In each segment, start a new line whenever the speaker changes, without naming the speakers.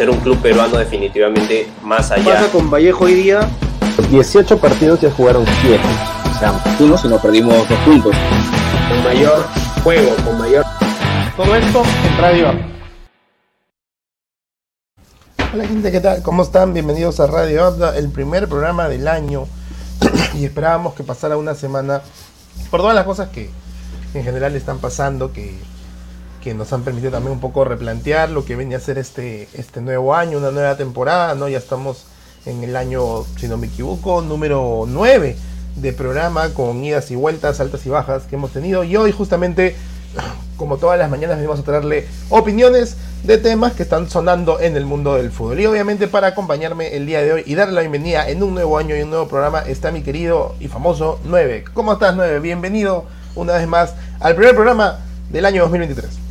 ser un club peruano definitivamente más allá.
pasa con Vallejo hoy día?
18 partidos ya jugaron 7. O sea, uno si no perdimos dos puntos.
Con mayor juego, con mayor...
Todo esto en Radio Abda. Hola gente, ¿qué tal? ¿Cómo están? Bienvenidos a Radio Abda, el primer programa del año. y esperábamos que pasara una semana por todas las cosas que en general están pasando, que, que nos han permitido también un poco replantear lo que venía a ser este, este nuevo año, una nueva temporada, ¿no? Ya estamos en el año, si no me equivoco, número 9 de programa con idas y vueltas, altas y bajas que hemos tenido. Y hoy justamente, como todas las mañanas, venimos a traerle opiniones de temas que están sonando en el mundo del fútbol. Y obviamente para acompañarme el día de hoy y darle la bienvenida en un nuevo año y un nuevo programa está mi querido y famoso 9. ¿Cómo estás 9? Bienvenido una vez más al primer programa del año 2023.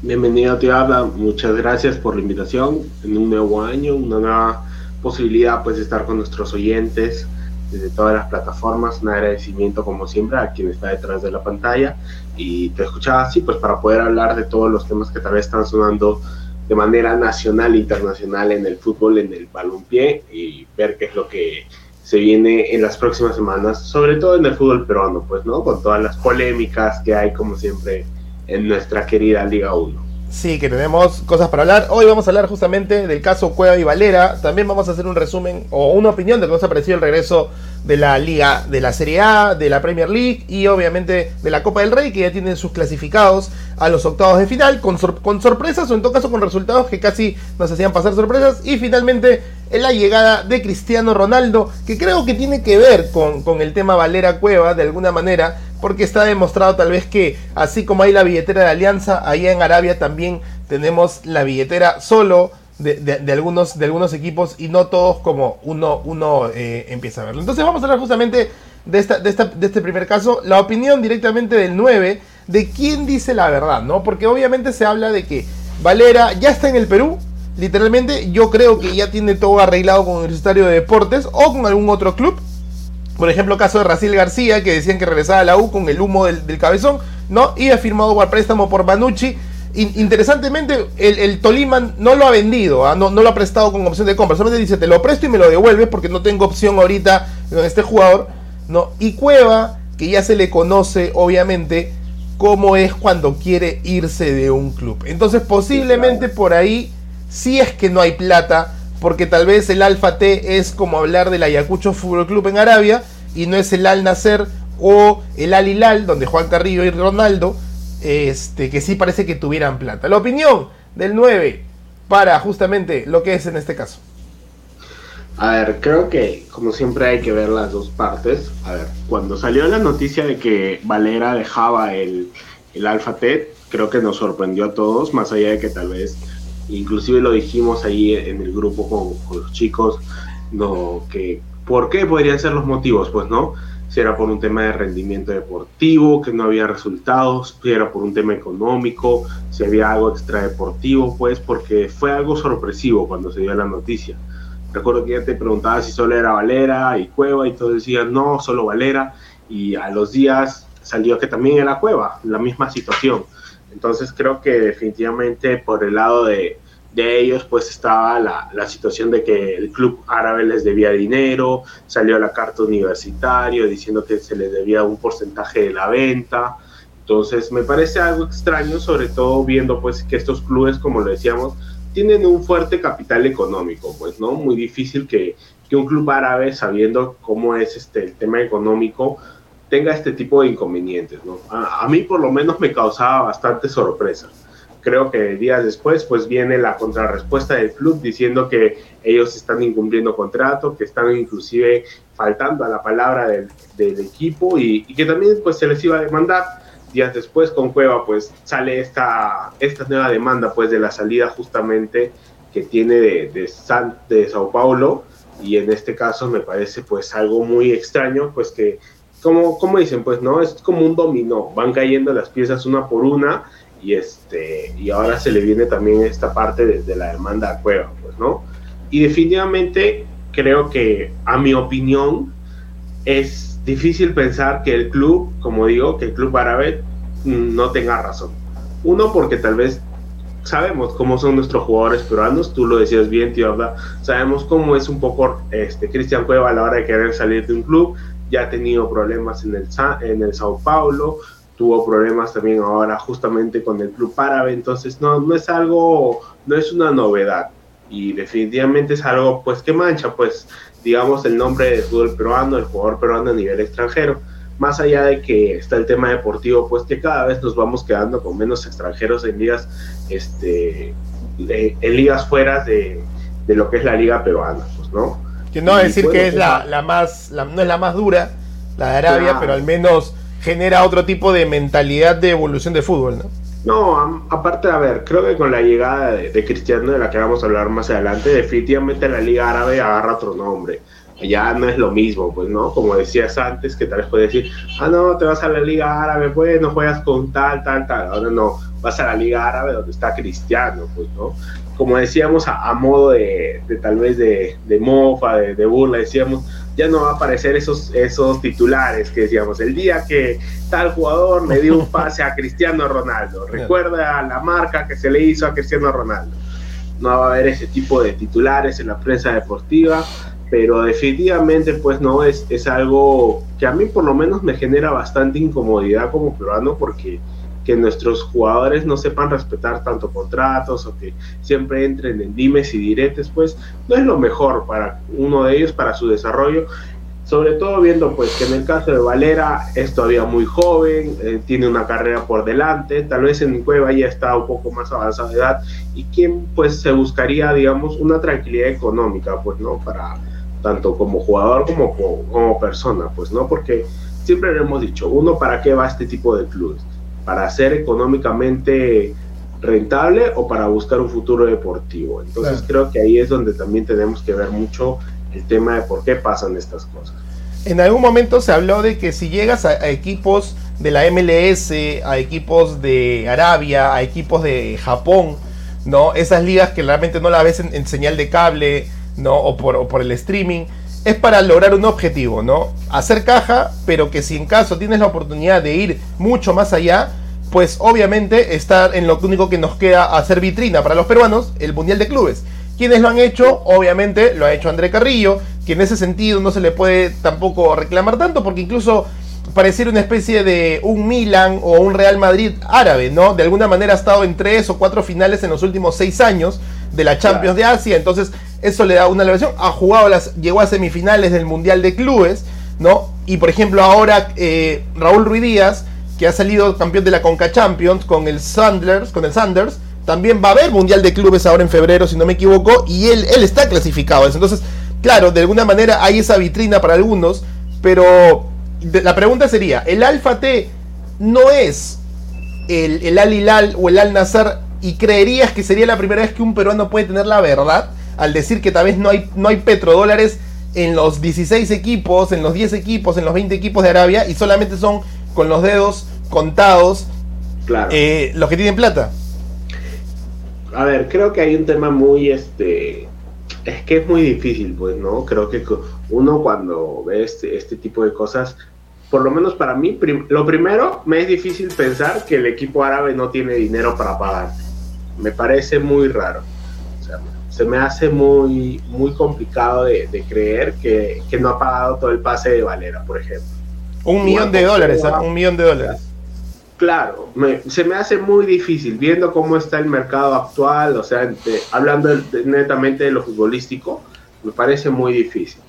Bienvenido, te. Muchas gracias por la invitación en un nuevo año, una nueva posibilidad pues de estar con nuestros oyentes desde todas las plataformas. Un agradecimiento como siempre a quien está detrás de la pantalla y te escuchaba así pues para poder hablar de todos los temas que tal vez están sonando de manera nacional e internacional en el fútbol, en el balompié y ver qué es lo que se viene en las próximas semanas, sobre todo en el fútbol peruano, pues, ¿no? Con todas las polémicas que hay, como siempre, en nuestra querida Liga 1.
Sí, que tenemos cosas para hablar. Hoy vamos a hablar justamente del caso Cueva y Valera. También vamos a hacer un resumen o una opinión de cómo nos ha parecido el regreso de la Liga, de la Serie A, de la Premier League y obviamente de la Copa del Rey, que ya tienen sus clasificados a los octavos de final, con, sorpresas o en todo caso con resultados que casi nos hacían pasar sorpresas. Y finalmente en la llegada de Cristiano Ronaldo, que creo que tiene que ver con, con el tema Valera Cueva de alguna manera porque está demostrado tal vez que así como hay la billetera de Alianza, allá en Arabia también tenemos la billetera solo de, algunos, de algunos equipos y no todos como uno, uno eh, empieza a verlo. Entonces vamos a hablar justamente de, esta, de, esta, de este primer caso, la opinión directamente del 9, de quién dice la verdad, ¿no? Porque obviamente se habla de que Valera ya está en el Perú, literalmente yo creo que ya tiene todo arreglado con Universitario de Deportes o con algún otro club por ejemplo, caso de Raciel García, que decían que regresaba a la U con el humo del, cabezón, ¿no? Y ha firmado por préstamo por Manucci. Interesantemente, el, Tolima no lo ha vendido, ¿ah? no, lo ha prestado con opción de compra. Solamente dice, te lo presto y me lo devuelves porque no tengo opción ahorita con este jugador, ¿no? Y Cueva, que ya se le conoce, obviamente, cómo es cuando quiere irse de un club. Entonces, posiblemente por ahí, si es que no hay plata, porque tal vez el Alfa T es como hablar del Ayacucho Fútbol Club en Arabia y no es el Al Nacer o el Al Hilal, donde Juan Carrillo y Ronaldo, este, que sí parece que tuvieran plata. La opinión del 9 para justamente lo que es en este caso.
A ver, creo que como siempre hay que ver las dos partes. A ver, cuando salió la noticia de que Valera dejaba el, el Alfa T, creo que nos sorprendió a todos, más allá de que tal vez inclusive lo dijimos ahí en el grupo con, los chicos, no, que ¿por qué podrían ser los motivos? Pues no, si era por un tema de rendimiento deportivo, que no había resultados, si era por un tema económico, si había algo extradeportivo, pues porque fue algo sorpresivo cuando se dio la noticia. Recuerdo que ya te preguntaba si solo era Valera y Cueva y todos decían no, solo Valera y a los días salió que también era Cueva, la misma situación. Entonces creo que definitivamente por el lado de, ellos pues estaba la, situación de que el club árabe les debía dinero, salió la carta universitario diciendo que se les debía un porcentaje de la venta. Entonces me parece algo extraño, sobre todo viendo pues que estos clubes, como lo decíamos, tienen un fuerte capital económico, pues, ¿no? Muy difícil que, que un club árabe, sabiendo cómo es este, el tema económico, tenga este tipo de inconvenientes, ¿no? A, mí por lo menos me causaba bastante sorpresa. Creo que días después pues viene la contrarrespuesta del club diciendo que ellos están incumpliendo contrato, que están inclusive faltando a la palabra del, del equipo y, y, que también pues se les iba a demandar. Días después con Cueva pues sale esta, esta nueva demanda pues de la salida justamente que tiene de, de, San, de Sao Paulo y en este caso me parece pues algo muy extraño pues que como, como dicen, pues no, es como un dominó, van cayendo las piezas una por una y este y ahora se le viene también esta parte de, la demanda a Cueva, pues no. Y definitivamente creo que a mi opinión es difícil pensar que el club, como digo, que el club árabe no tenga razón. Uno porque tal vez sabemos cómo son nuestros jugadores peruanos, tú lo decías bien, tío, ¿verdad? sabemos cómo es un poco este Cristian Cueva a la hora de querer salir de un club, ya ha tenido problemas en el, en el Sao Paulo, tuvo problemas también ahora justamente con el club árabe, entonces no, no es algo, no es una novedad. Y definitivamente es algo pues que mancha pues digamos el nombre del fútbol peruano, el jugador peruano a nivel extranjero. Más allá de que está el tema deportivo, pues que cada vez nos vamos quedando con menos extranjeros en ligas, este, en ligas fuera de, lo que es la liga peruana, pues, ¿no?
Que no decir que es pues, la, la más, no es la más dura, la de Arabia, pero al menos genera otro tipo de mentalidad de evolución de fútbol, ¿no?
No, aparte, a ver, creo que con la llegada de, de, Cristiano, de la que vamos a hablar más adelante, definitivamente la Liga Árabe agarra otro nombre ya no es lo mismo, pues, ¿no? Como decías antes, que tal vez puedes decir, ah, no, te vas a la Liga Árabe, pues, no juegas con tal, tal, tal. Ahora no, vas a la Liga Árabe donde está Cristiano, pues, ¿no? Como decíamos, a, modo de, tal vez de, mofa, de, burla, decíamos, ya no va a aparecer esos, esos titulares que decíamos, el día que tal jugador le dio un pase a Cristiano Ronaldo, recuerda la marca que se le hizo a Cristiano Ronaldo. No va a haber ese tipo de titulares en la prensa deportiva pero definitivamente pues no es, es algo que a mí por lo menos me genera bastante incomodidad como peruano porque que nuestros jugadores no sepan respetar tanto contratos o que siempre entren en dimes y diretes, pues no es lo mejor para uno de ellos, para su desarrollo, sobre todo viendo pues que en el caso de Valera es todavía muy joven, eh, tiene una carrera por delante, tal vez en Cueva ya está un poco más avanzada de edad. Y quien pues se buscaría digamos una tranquilidad económica pues no para tanto como jugador como, como persona, pues no, porque siempre le hemos dicho, uno, ¿para qué va este tipo de clubes? ¿Para ser económicamente rentable o para buscar un futuro deportivo? Entonces creo que ahí es donde también tenemos que ver mucho el tema de por qué pasan estas cosas.
En algún momento se habló de que si llegas a, equipos de la MLS, a equipos de Arabia, a equipos de Japón, ¿no? Esas ligas que realmente no la ves en señal de cable, ¿no? O por, el streaming, es para lograr un objetivo, ¿no? Hacer caja, pero que si en caso tienes la oportunidad de ir mucho más allá, pues obviamente estar en lo único que nos queda hacer vitrina para los peruanos, el Mundial de Clubes. Quienes lo han hecho, obviamente lo ha hecho André Carrillo, que en ese sentido no se le puede tampoco reclamar tanto, porque incluso pareciera una especie de un Milan o un Real Madrid árabe, ¿no? De alguna manera ha estado en tres o cuatro finales en los últimos seis años de la Champions de Asia, entonces eso le da una elevación. Ha jugado las, llegó a semifinales del Mundial de Clubes, ¿no? Y por ejemplo, ahora eh, Raúl Ruiz Díaz, que ha salido campeón de la Conca Champions con el Sanders, con el Sanders, también va a haber Mundial de Clubes ahora en febrero, si no me equivoco, y él, él está clasificado. Entonces, claro, de alguna manera hay esa vitrina para algunos, pero la pregunta sería, ¿el Alfa T no es el, el Al Hilal o el Al Nazar y creerías que sería la primera vez que un peruano puede tener la verdad? al decir que tal vez no hay, no hay petrodólares en los 16 equipos, en los 10 equipos, en los 20 equipos de Arabia y solamente son con los dedos contados claro. Eh, los que tienen plata.
A ver, creo que hay un tema muy, este, es que es muy difícil, pues, ¿no? Creo que uno cuando ve este, este tipo de cosas, por lo menos para mí, lo primero, me es difícil pensar que el equipo árabe no tiene dinero para pagar. Me parece muy raro se me hace muy, muy complicado de, creer que, no ha pagado todo el pase de Valera, por ejemplo.
Un millón de dólares, ¿ah? un millón de dólares.
Claro, se me hace muy difícil viendo cómo está el mercado actual, o sea, hablando netamente de lo futbolístico, me parece muy difícil.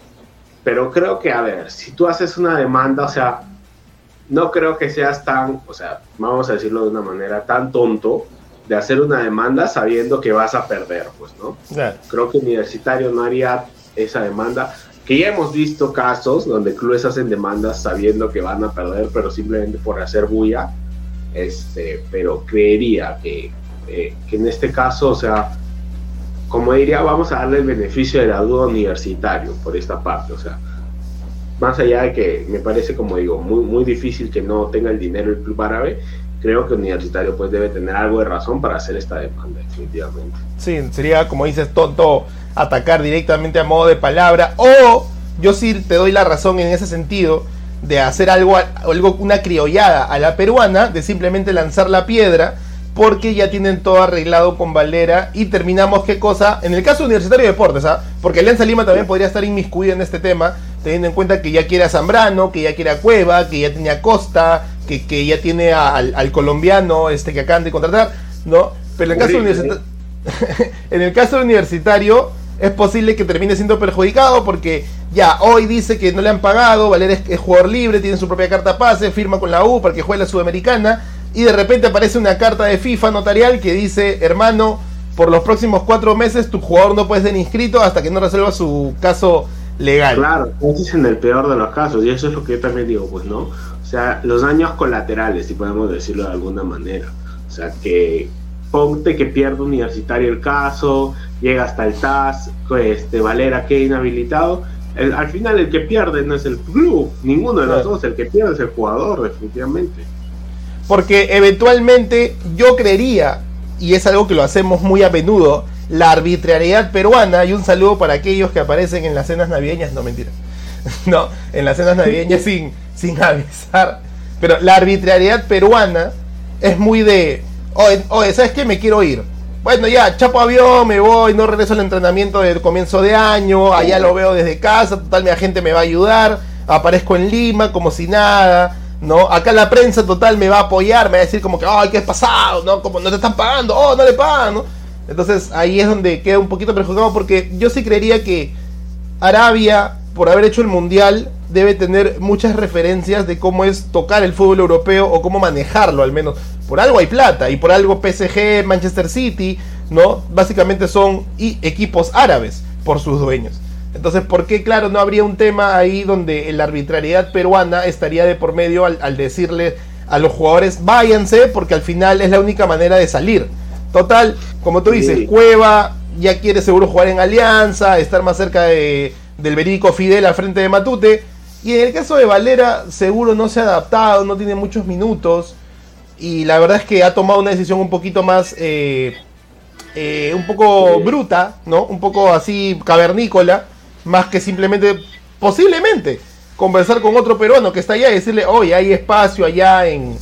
Pero creo que, a ver, si tú haces una demanda, o sea, no creo que seas tan, o sea, vamos a decirlo de una manera, tan tonto de hacer una demanda sabiendo que vas a perder, pues, ¿no? Creo que Universitario no haría esa demanda. Que ya hemos visto casos donde clubes hacen demandas sabiendo que van a perder, pero simplemente por hacer bulla. Este, pero creería que, eh, que en este caso, o sea, como diría, vamos a darle el beneficio de la duda universitario por esta parte, o sea, más allá de que me parece, como digo, muy, muy difícil que no tenga el dinero el club árabe, creo que Universitario pues debe tener algo de razón para hacer esta demanda, definitivamente.
Sí, sería como dices, tonto atacar directamente a modo de palabra, o yo sí te doy la razón en ese sentido de hacer algo, algo una criollada a la peruana, de simplemente lanzar la piedra, porque ya tienen todo arreglado con Valera y terminamos qué cosa, en el caso Universitario de Deportes, ¿ah? porque Alianza Lima también podría estar inmiscuida en este tema, teniendo en cuenta que ya quiere a Zambrano, que ya quiere a Cueva, que ya tenía a Costa, que, que ya tiene al, colombiano este que acaban de contratar, ¿no? Pero en el, caso en el caso universitario es posible que termine siendo perjudicado porque ya hoy dice que no le han pagado, Valera es, jugador libre, tiene su propia carta pase, firma con la U para que juegue la Sudamericana y de repente aparece una carta de FIFA notarial que dice, hermano, por los próximos cuatro meses tu jugador no puede ser inscrito hasta que no resuelva su caso legal.
Claro, eso es en el peor de los casos y eso es lo que yo también digo, pues no. O sea, los daños colaterales, si podemos decirlo de alguna manera. O sea, que ponte que pierde universitario el caso, llega hasta el TAS, este, Valera queda inhabilitado. al final el que pierde no es el club, ninguno de los dos, el que pierde es el jugador, definitivamente.
Porque eventualmente yo creería, y es algo que lo hacemos muy a menudo, la arbitrariedad peruana, y un saludo para aquellos que aparecen en las cenas navideñas, no mentira, no, en las cenas navideñas sin, sin avisar, pero la arbitrariedad peruana es muy de, oye, oye, ¿sabes qué? Me quiero ir bueno, ya, chapo avión, me voy, no regreso al entrenamiento del comienzo de año, allá lo veo desde casa, total, mi agente me va a ayudar, aparezco en Lima como si nada, ¿no? Acá la prensa total me va a apoyar, me va a decir como que, ay, ¿qué es pasado? ¿No? Como no te están pagando, oh, no le pagan, ¿no? Entonces ahí es donde queda un poquito perjudicado porque yo sí creería que Arabia, por haber hecho el Mundial, debe tener muchas referencias de cómo es tocar el fútbol europeo o cómo manejarlo al menos. Por algo hay plata y por algo PSG, Manchester City, ¿no? Básicamente son equipos árabes por sus dueños. Entonces, ¿por qué, claro, no habría un tema ahí donde la arbitrariedad peruana estaría de por medio al, decirle a los jugadores, váyanse, porque al final es la única manera de salir? Total, como tú dices, Cueva ya quiere seguro jugar en Alianza, estar más cerca de, del verídico Fidel al frente de Matute. Y en el caso de Valera, seguro no se ha adaptado, no tiene muchos minutos. Y la verdad es que ha tomado una decisión un poquito más. Eh, eh, un poco bruta, ¿no? Un poco así cavernícola. Más que simplemente, posiblemente, conversar con otro peruano que está allá y decirle, oye, hay espacio allá en,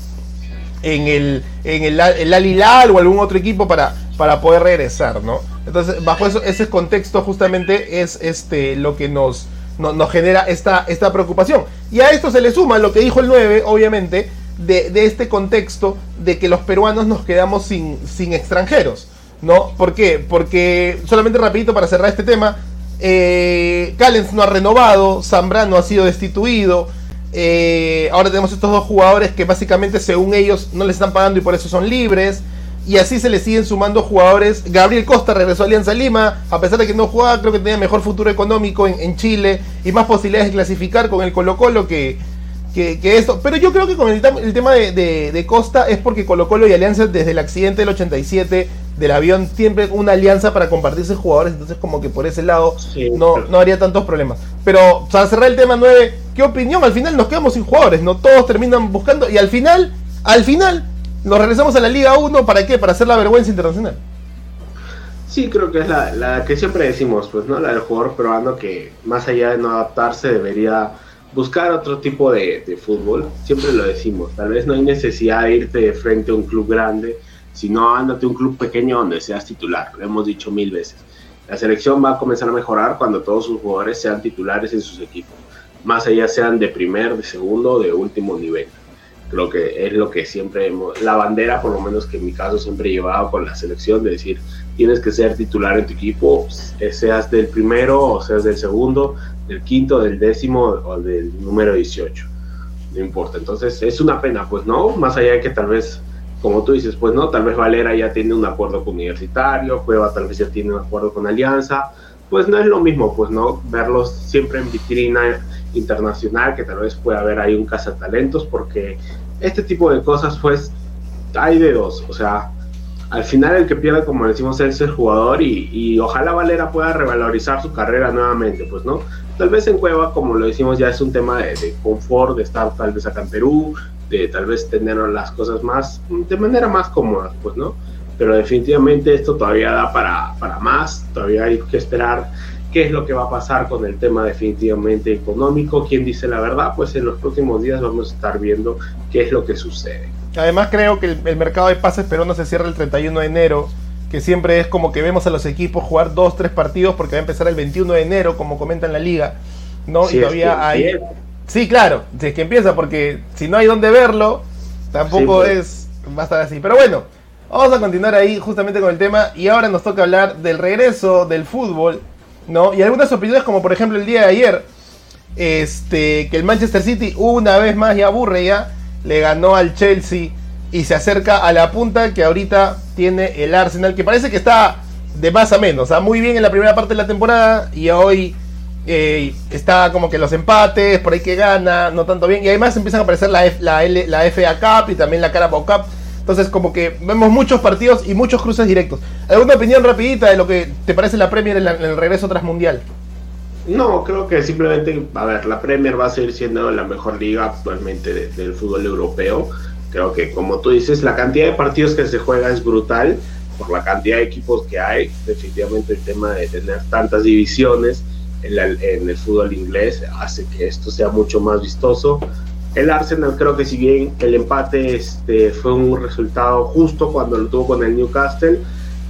en el, en el, el Alilal o algún otro equipo para, para poder regresar, ¿no? Entonces, bajo eso, ese contexto justamente es este lo que nos, nos genera esta, esta preocupación. Y a esto se le suma lo que dijo el 9, obviamente, de, este contexto de que los peruanos nos quedamos sin, sin extranjeros. ¿No? ¿Por qué? Porque, solamente rapidito para cerrar este tema, eh, Callens no ha renovado, Zambrano ha sido destituido, eh, ahora tenemos estos dos jugadores que básicamente según ellos no les están pagando y por eso son libres y así se le siguen sumando jugadores. Gabriel Costa regresó a Alianza Lima, a pesar de que no jugaba, creo que tenía mejor futuro económico en, Chile y más posibilidades de clasificar con el Colo Colo que, que, esto. Pero yo creo que con el, tema de, Costa es porque Colo Colo y Alianza desde el accidente del 87 del avión siempre una alianza para compartirse jugadores, entonces como que por ese lado no, no haría tantos problemas. Pero para cerrar el tema 9, ¿qué opinión? Al final nos quedamos sin jugadores, no todos terminan buscando y al final, al final nos regresamos a la Liga 1, ¿para qué? Para hacer la vergüenza internacional.
Sí, creo que es la, que siempre decimos, pues, ¿no? La del jugador peruano que, más allá de no adaptarse, debería buscar otro tipo de, fútbol. Siempre lo decimos. Tal vez no hay necesidad de irte de frente a un club grande, sino ándate a un club pequeño donde seas titular. Lo hemos dicho mil veces. La selección va a comenzar a mejorar cuando todos sus jugadores sean titulares en sus equipos. Más allá sean de primer, de segundo o de último nivel. Creo que es lo que siempre hemos, la bandera, por lo menos que en mi caso siempre he llevado con la selección, de decir, tienes que ser titular en tu equipo, seas del primero o seas del segundo, del quinto, del décimo o del número 18. No importa. Entonces es una pena, pues no, más allá de que tal vez, como tú dices, pues no, tal vez Valera ya tiene un acuerdo con Universitario, Cueva tal vez ya tiene un acuerdo con Alianza, pues no es lo mismo, pues no, verlos siempre en vitrina internacional, que tal vez pueda haber ahí un cazatalentos, porque este tipo de cosas, pues, hay de dos, o sea, al final el que pierde, como decimos, es el jugador y, ojalá Valera pueda revalorizar su carrera nuevamente, pues, ¿no? Tal vez en Cueva, como lo decimos, ya es un tema de, de confort, de estar tal vez acá en Perú, de tal vez tener las cosas más, de manera más cómoda, pues, ¿no? Pero definitivamente esto todavía da para, para más, todavía hay que esperar qué es lo que va a pasar con el tema definitivamente económico, quién dice la verdad, pues en los próximos días vamos a estar viendo qué es lo que sucede.
Además creo que el, el mercado de pases peruano se cierra el 31 de enero, que siempre es como que vemos a los equipos jugar dos, tres partidos porque va a empezar el 21 de enero, como comenta en la liga, ¿no?
Sí,
y todavía
es que
hay...
empieza.
Sí, claro, si es que empieza, porque si no hay donde verlo, tampoco
Sí, pues.
es... va a estar así. Pero bueno, vamos a continuar ahí justamente con el tema y ahora nos toca hablar del regreso del fútbol, ¿no? Y algunas opiniones como por ejemplo el día de ayer, este, que el Manchester City una vez más ya aburre ya, le ganó al Chelsea y se acerca a la punta que ahorita tiene el Arsenal, que parece que está de más a menos, o sea, muy bien en la primera parte de la temporada y hoy eh, está como que los empates, por ahí que gana, no tanto bien, y además empiezan a aparecer la, la, la FA Cup y también la Carabao Cup, entonces como que vemos muchos partidos y muchos cruces directos. ¿Alguna opinión rapidita de lo que te parece la Premier en, la- en el regreso tras Mundial?
No, creo que simplemente, a ver, la Premier va a seguir siendo la mejor liga actualmente de- del fútbol europeo. Creo que, como tú dices, la cantidad de partidos que se juega es brutal por la cantidad de equipos que hay. Definitivamente el tema de tener tantas divisiones en, la- en el fútbol inglés hace que esto sea mucho más vistoso. El Arsenal creo que si bien el empate este, fue un resultado justo cuando lo tuvo con el Newcastle,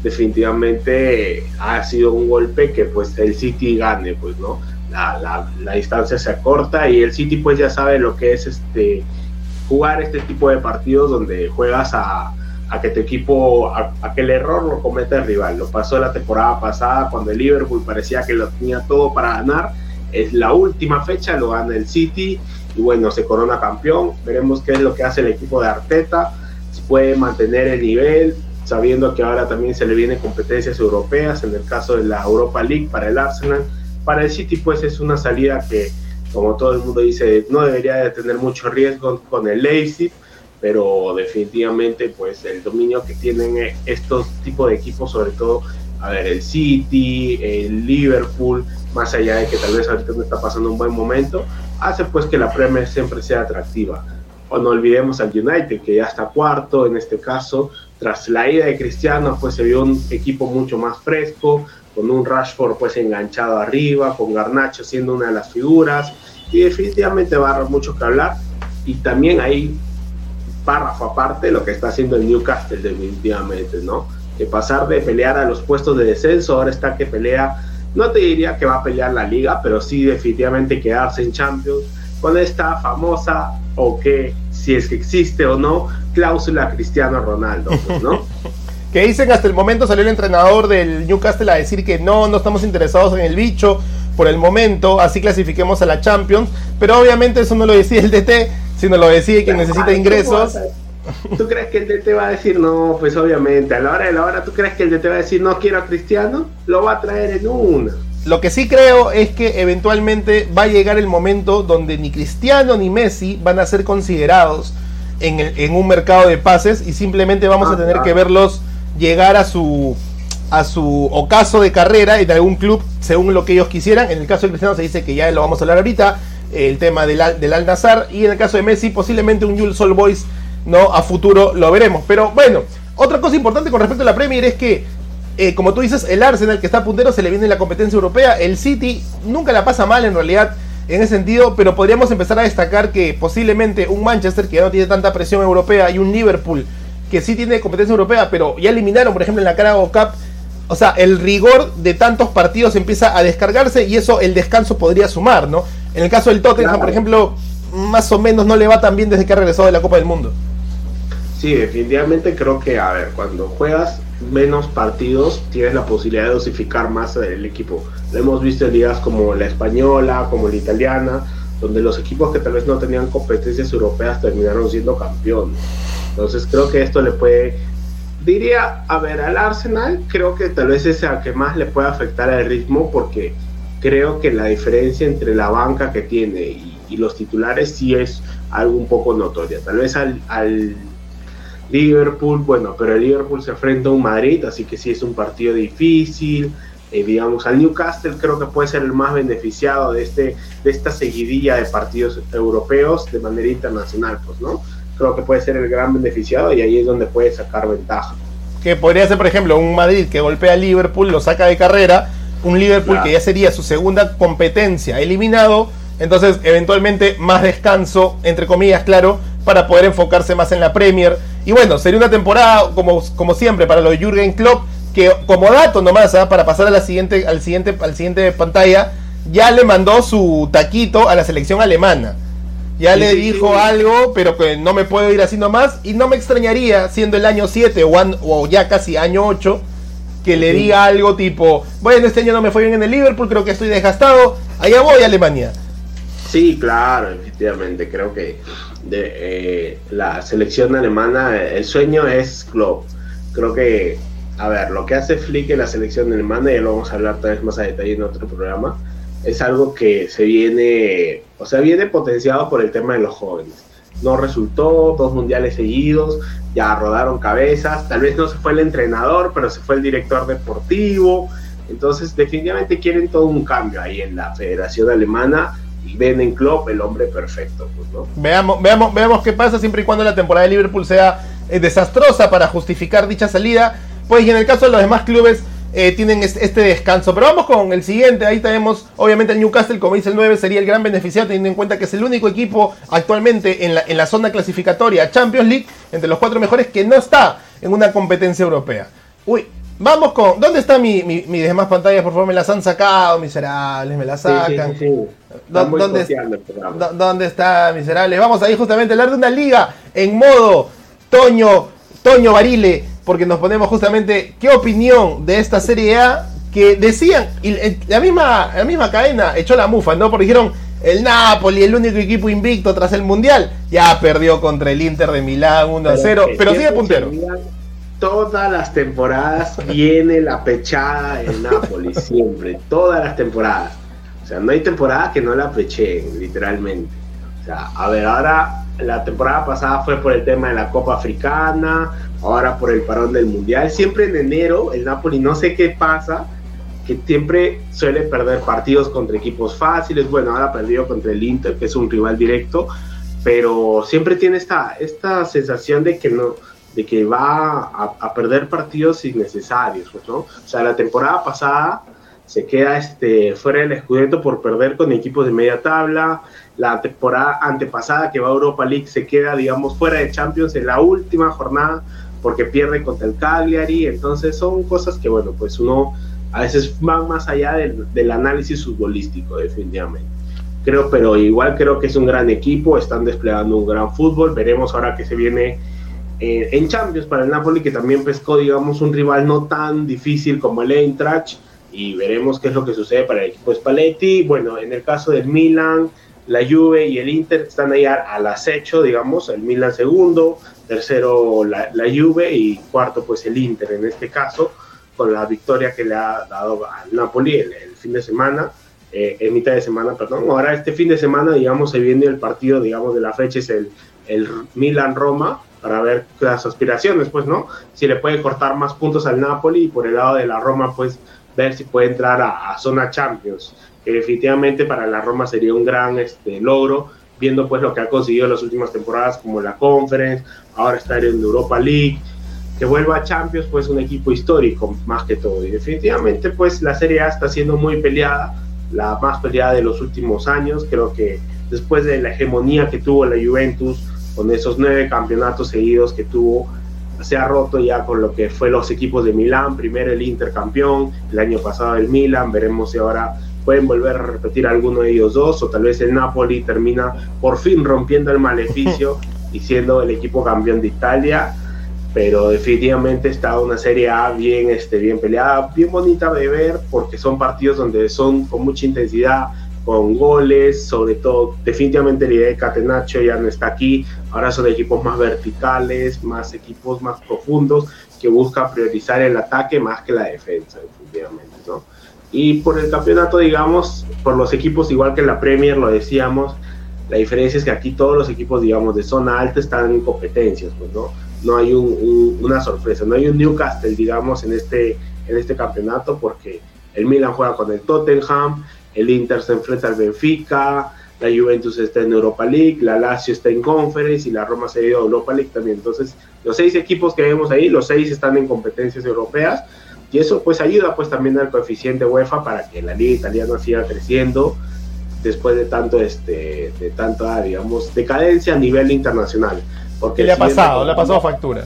definitivamente ha sido un golpe que pues el City gane, pues, ¿no? La, la, la distancia se acorta y el City pues ya sabe lo que es este jugar este tipo de partidos donde juegas a, a que tu equipo, a, a, que el error lo cometa el rival. Lo pasó la temporada pasada cuando el Liverpool parecía que lo tenía todo para ganar. Es la última fecha, lo gana el City y bueno, se corona campeón. Veremos qué es lo que hace el equipo de Arteta, si puede mantener el nivel, sabiendo que ahora también se le vienen competencias europeas, en el caso de la Europa League para el Arsenal. Para el City pues es una salida que, como todo el mundo dice, no debería de tener mucho riesgo con el Leipzig, pero definitivamente pues el dominio que tienen estos tipos de equipos, sobre todo, a ver, el City, el Liverpool, más allá de que tal vez ahorita no está pasando un buen momento, hace pues que la Premier siempre sea atractiva. O no olvidemos al United, que ya está cuarto en este caso, tras la ida de Cristiano, pues se vio un equipo mucho más fresco, con un Rashford pues enganchado arriba, con Garnacho siendo una de las figuras, y definitivamente va a dar mucho que hablar. Y también hay párrafo aparte lo que está haciendo el Newcastle definitivamente, ¿no? Que pasar de pelear a los puestos de descenso, ahora está que pelea, no te diría que va a pelear la liga, pero sí definitivamente quedarse en Champions con esta famosa, o que si es que existe o no, cláusula Cristiano Ronaldo, pues, ¿no?
que dicen hasta el momento salió el entrenador del Newcastle a decir que no, no estamos interesados en el bicho por el momento, así clasifiquemos a la Champions, pero obviamente eso no lo decide el DT, sino lo decide quien necesita ingresos.
¿Tú crees que el DT va a decir no? Pues obviamente, a la hora de la hora, ¿tú crees que el DT va a decir no quiero a Cristiano? Lo va a traer en una.
Lo que sí creo es que eventualmente va a llegar el momento donde ni Cristiano ni Messi van a ser considerados en, el, en un mercado de pases y simplemente vamos ah, a tener claro. que verlos llegar a su a su ocaso de carrera en algún club según lo que ellos quisieran. En el caso de Cristiano se dice que ya lo vamos a hablar ahorita, el tema del, del Al Nazar y en el caso de Messi posiblemente un Jules Sol Boys no a futuro lo veremos. Pero bueno, otra cosa importante con respecto a la Premier es que eh, como tú dices, el Arsenal que está puntero se le viene la competencia europea, el City nunca la pasa mal en realidad en ese sentido, pero podríamos empezar a destacar que posiblemente un Manchester que ya no tiene tanta presión europea y un Liverpool que sí tiene competencia europea, pero ya eliminaron, por ejemplo, en la Carabao Cup, o sea, el rigor de tantos partidos empieza a descargarse y eso el descanso podría sumar, ¿no? En el caso del Tottenham, claro. por ejemplo, más o menos no le va tan bien desde que ha regresado de la Copa del Mundo.
Sí, definitivamente creo que, a ver, cuando juegas menos partidos, tienes la posibilidad de dosificar más el equipo. Lo hemos visto en ligas como la española, como la italiana, donde los equipos que tal vez no tenían competencias europeas terminaron siendo campeones. Entonces creo que esto le puede, diría, a ver, al Arsenal, creo que tal vez es el que más le puede afectar al ritmo porque creo que la diferencia entre la banca que tiene y, y los titulares sí es algo un poco notoria. Tal vez al, al Liverpool, bueno, pero el Liverpool se enfrenta a un Madrid, así que sí es un partido difícil. Eh, digamos, al Newcastle creo que puede ser el más beneficiado de, este, de esta seguidilla de partidos europeos de manera internacional, pues, ¿no? Creo que puede ser el gran beneficiado y ahí es donde puede sacar ventaja.
Que podría ser, por ejemplo, un Madrid que golpea a Liverpool, lo saca de carrera, un Liverpool claro. que ya sería su segunda competencia eliminado, entonces eventualmente más descanso, entre comillas, claro, para poder enfocarse más en la Premier. Y bueno, sería una temporada como, como siempre para los de Jürgen Klopp, que como dato nomás, ¿ah? para pasar a la siguiente, al siguiente, al siguiente pantalla, ya le mandó su taquito a la selección alemana. Ya le dijo algo, pero que no me puedo ir así nomás. Y no me extrañaría, siendo el año 7 o, o ya casi año 8, que le diga algo tipo, bueno, este año no me fue bien en el Liverpool, creo que estoy desgastado, allá voy a Alemania.
Sí, claro, efectivamente, creo que de, eh, la selección alemana, el sueño es club. Creo que, a ver, lo que hace Flick en la selección alemana, y lo vamos a hablar tal vez más a detalle en otro programa, es algo que se viene, o sea, viene potenciado por el tema de los jóvenes. No resultó, dos mundiales seguidos, ya rodaron cabezas, tal vez no se fue el entrenador, pero se fue el director deportivo. Entonces, definitivamente quieren todo un cambio ahí en la Federación Alemana y ven en Klopp el hombre perfecto. Pues, ¿no?
veamos, veamos, veamos qué pasa siempre y cuando la temporada de Liverpool sea eh, desastrosa para justificar dicha salida. Pues y en el caso de los demás clubes, eh, tienen este descanso. Pero vamos con el siguiente. Ahí tenemos, obviamente, el Newcastle, como dice el 9, sería el gran beneficiado, teniendo en cuenta que es el único equipo actualmente en la, en la zona clasificatoria Champions League, entre los cuatro mejores, que no está en una competencia europea. Uy, vamos con. ¿Dónde está mi, mi, mis demás pantallas? Por favor, me las han sacado, miserables, me las sacan. ¿Dónde, ¿Dónde está, miserables? Vamos ahí justamente a hablar de una liga en modo Toño, Toño Barile porque nos ponemos justamente qué opinión de esta Serie A que decían, y la misma, la misma cadena echó la mufa, ¿no? Porque dijeron, el Napoli, el único equipo invicto tras el Mundial, ya perdió contra el Inter de Milán 1 a 0, pero, sigue puntero.
Todas las temporadas viene la pechada el Napoli, siempre, todas las temporadas. O sea, no hay temporada que no la pecheen, literalmente. O sea, a ver, ahora la temporada pasada fue por el tema de la Copa Africana, ahora por el parón del Mundial. Siempre en enero el Napoli no sé qué pasa, que siempre suele perder partidos contra equipos fáciles. Bueno, ahora perdió contra el Inter, que es un rival directo, pero siempre tiene esta, esta sensación de que no de que va a, perder partidos innecesarios, ¿no? O sea, la temporada pasada se queda este, fuera del escudeto por perder con equipos de media tabla. La temporada antepasada que va a Europa League se queda, digamos, fuera de Champions en la última jornada porque pierde contra el Cagliari, entonces son cosas que, bueno, pues uno a veces va más allá del, análisis futbolístico, definitivamente. Creo, pero igual creo que es un gran equipo, están desplegando un gran fútbol, veremos ahora que se viene eh, en Champions para el Napoli, que también pescó, digamos, un rival no tan difícil como el Eintracht, y veremos qué es lo que sucede para el equipo Spalletti. Bueno, en el caso del Milan, la Juve y el Inter están ahí al acecho, digamos, el Milan segundo, tercero la, la, Juve y cuarto pues el Inter en este caso, con la victoria que le ha dado al Napoli el, fin de semana, eh, en mitad de semana, perdón. Ahora este fin de semana, digamos, se viene el partido, digamos, de la fecha, es el, el Milan-Roma, para ver las aspiraciones, pues, ¿no? Si le puede cortar más puntos al Napoli y por el lado de la Roma, pues, ver si puede entrar a, a zona Champions, que definitivamente para la Roma sería un gran este, logro viendo pues lo que ha conseguido en las últimas temporadas como la Conference, ahora estar en Europa League, que vuelva a Champions pues un equipo histórico más que todo. Y definitivamente pues la Serie A está siendo muy peleada, la más peleada de los últimos años, creo que después de la hegemonía que tuvo la Juventus con esos nueve campeonatos seguidos que tuvo, se ha roto ya con lo que fue los equipos de Milán, primero el Inter campeón, el año pasado el Milán, veremos si ahora pueden volver a repetir alguno de ellos dos, o tal vez el Napoli termina por fin rompiendo el maleficio y siendo el equipo campeón de Italia. Pero definitivamente está una Serie A bien, este, bien peleada, bien bonita de ver, porque son partidos donde son con mucha intensidad, con goles, sobre todo, definitivamente la idea de Catenaccio ya no está aquí, ahora son equipos más verticales, más equipos más profundos, que buscan priorizar el ataque más que la defensa, definitivamente, ¿no? Y por el campeonato, digamos, por los equipos, igual que en la Premier, lo decíamos, la diferencia es que aquí todos los equipos, digamos, de zona alta están en competencias, pues, ¿no? No hay una sorpresa, no hay un Newcastle, digamos, en este, en este campeonato, porque el Milan juega con el Tottenham, el Inter se enfrenta al Benfica, la Juventus está en Europa League, la Lazio está en Conference y la Roma se ha ido a Europa League también. Entonces, los seis equipos que vemos ahí, los seis están en competencias europeas y eso pues ayuda pues también al coeficiente UEFA para que la liga italiana siga creciendo después de tanto este de tanta digamos decadencia a nivel internacional.
Porque le ha pasado le ha pasado factura.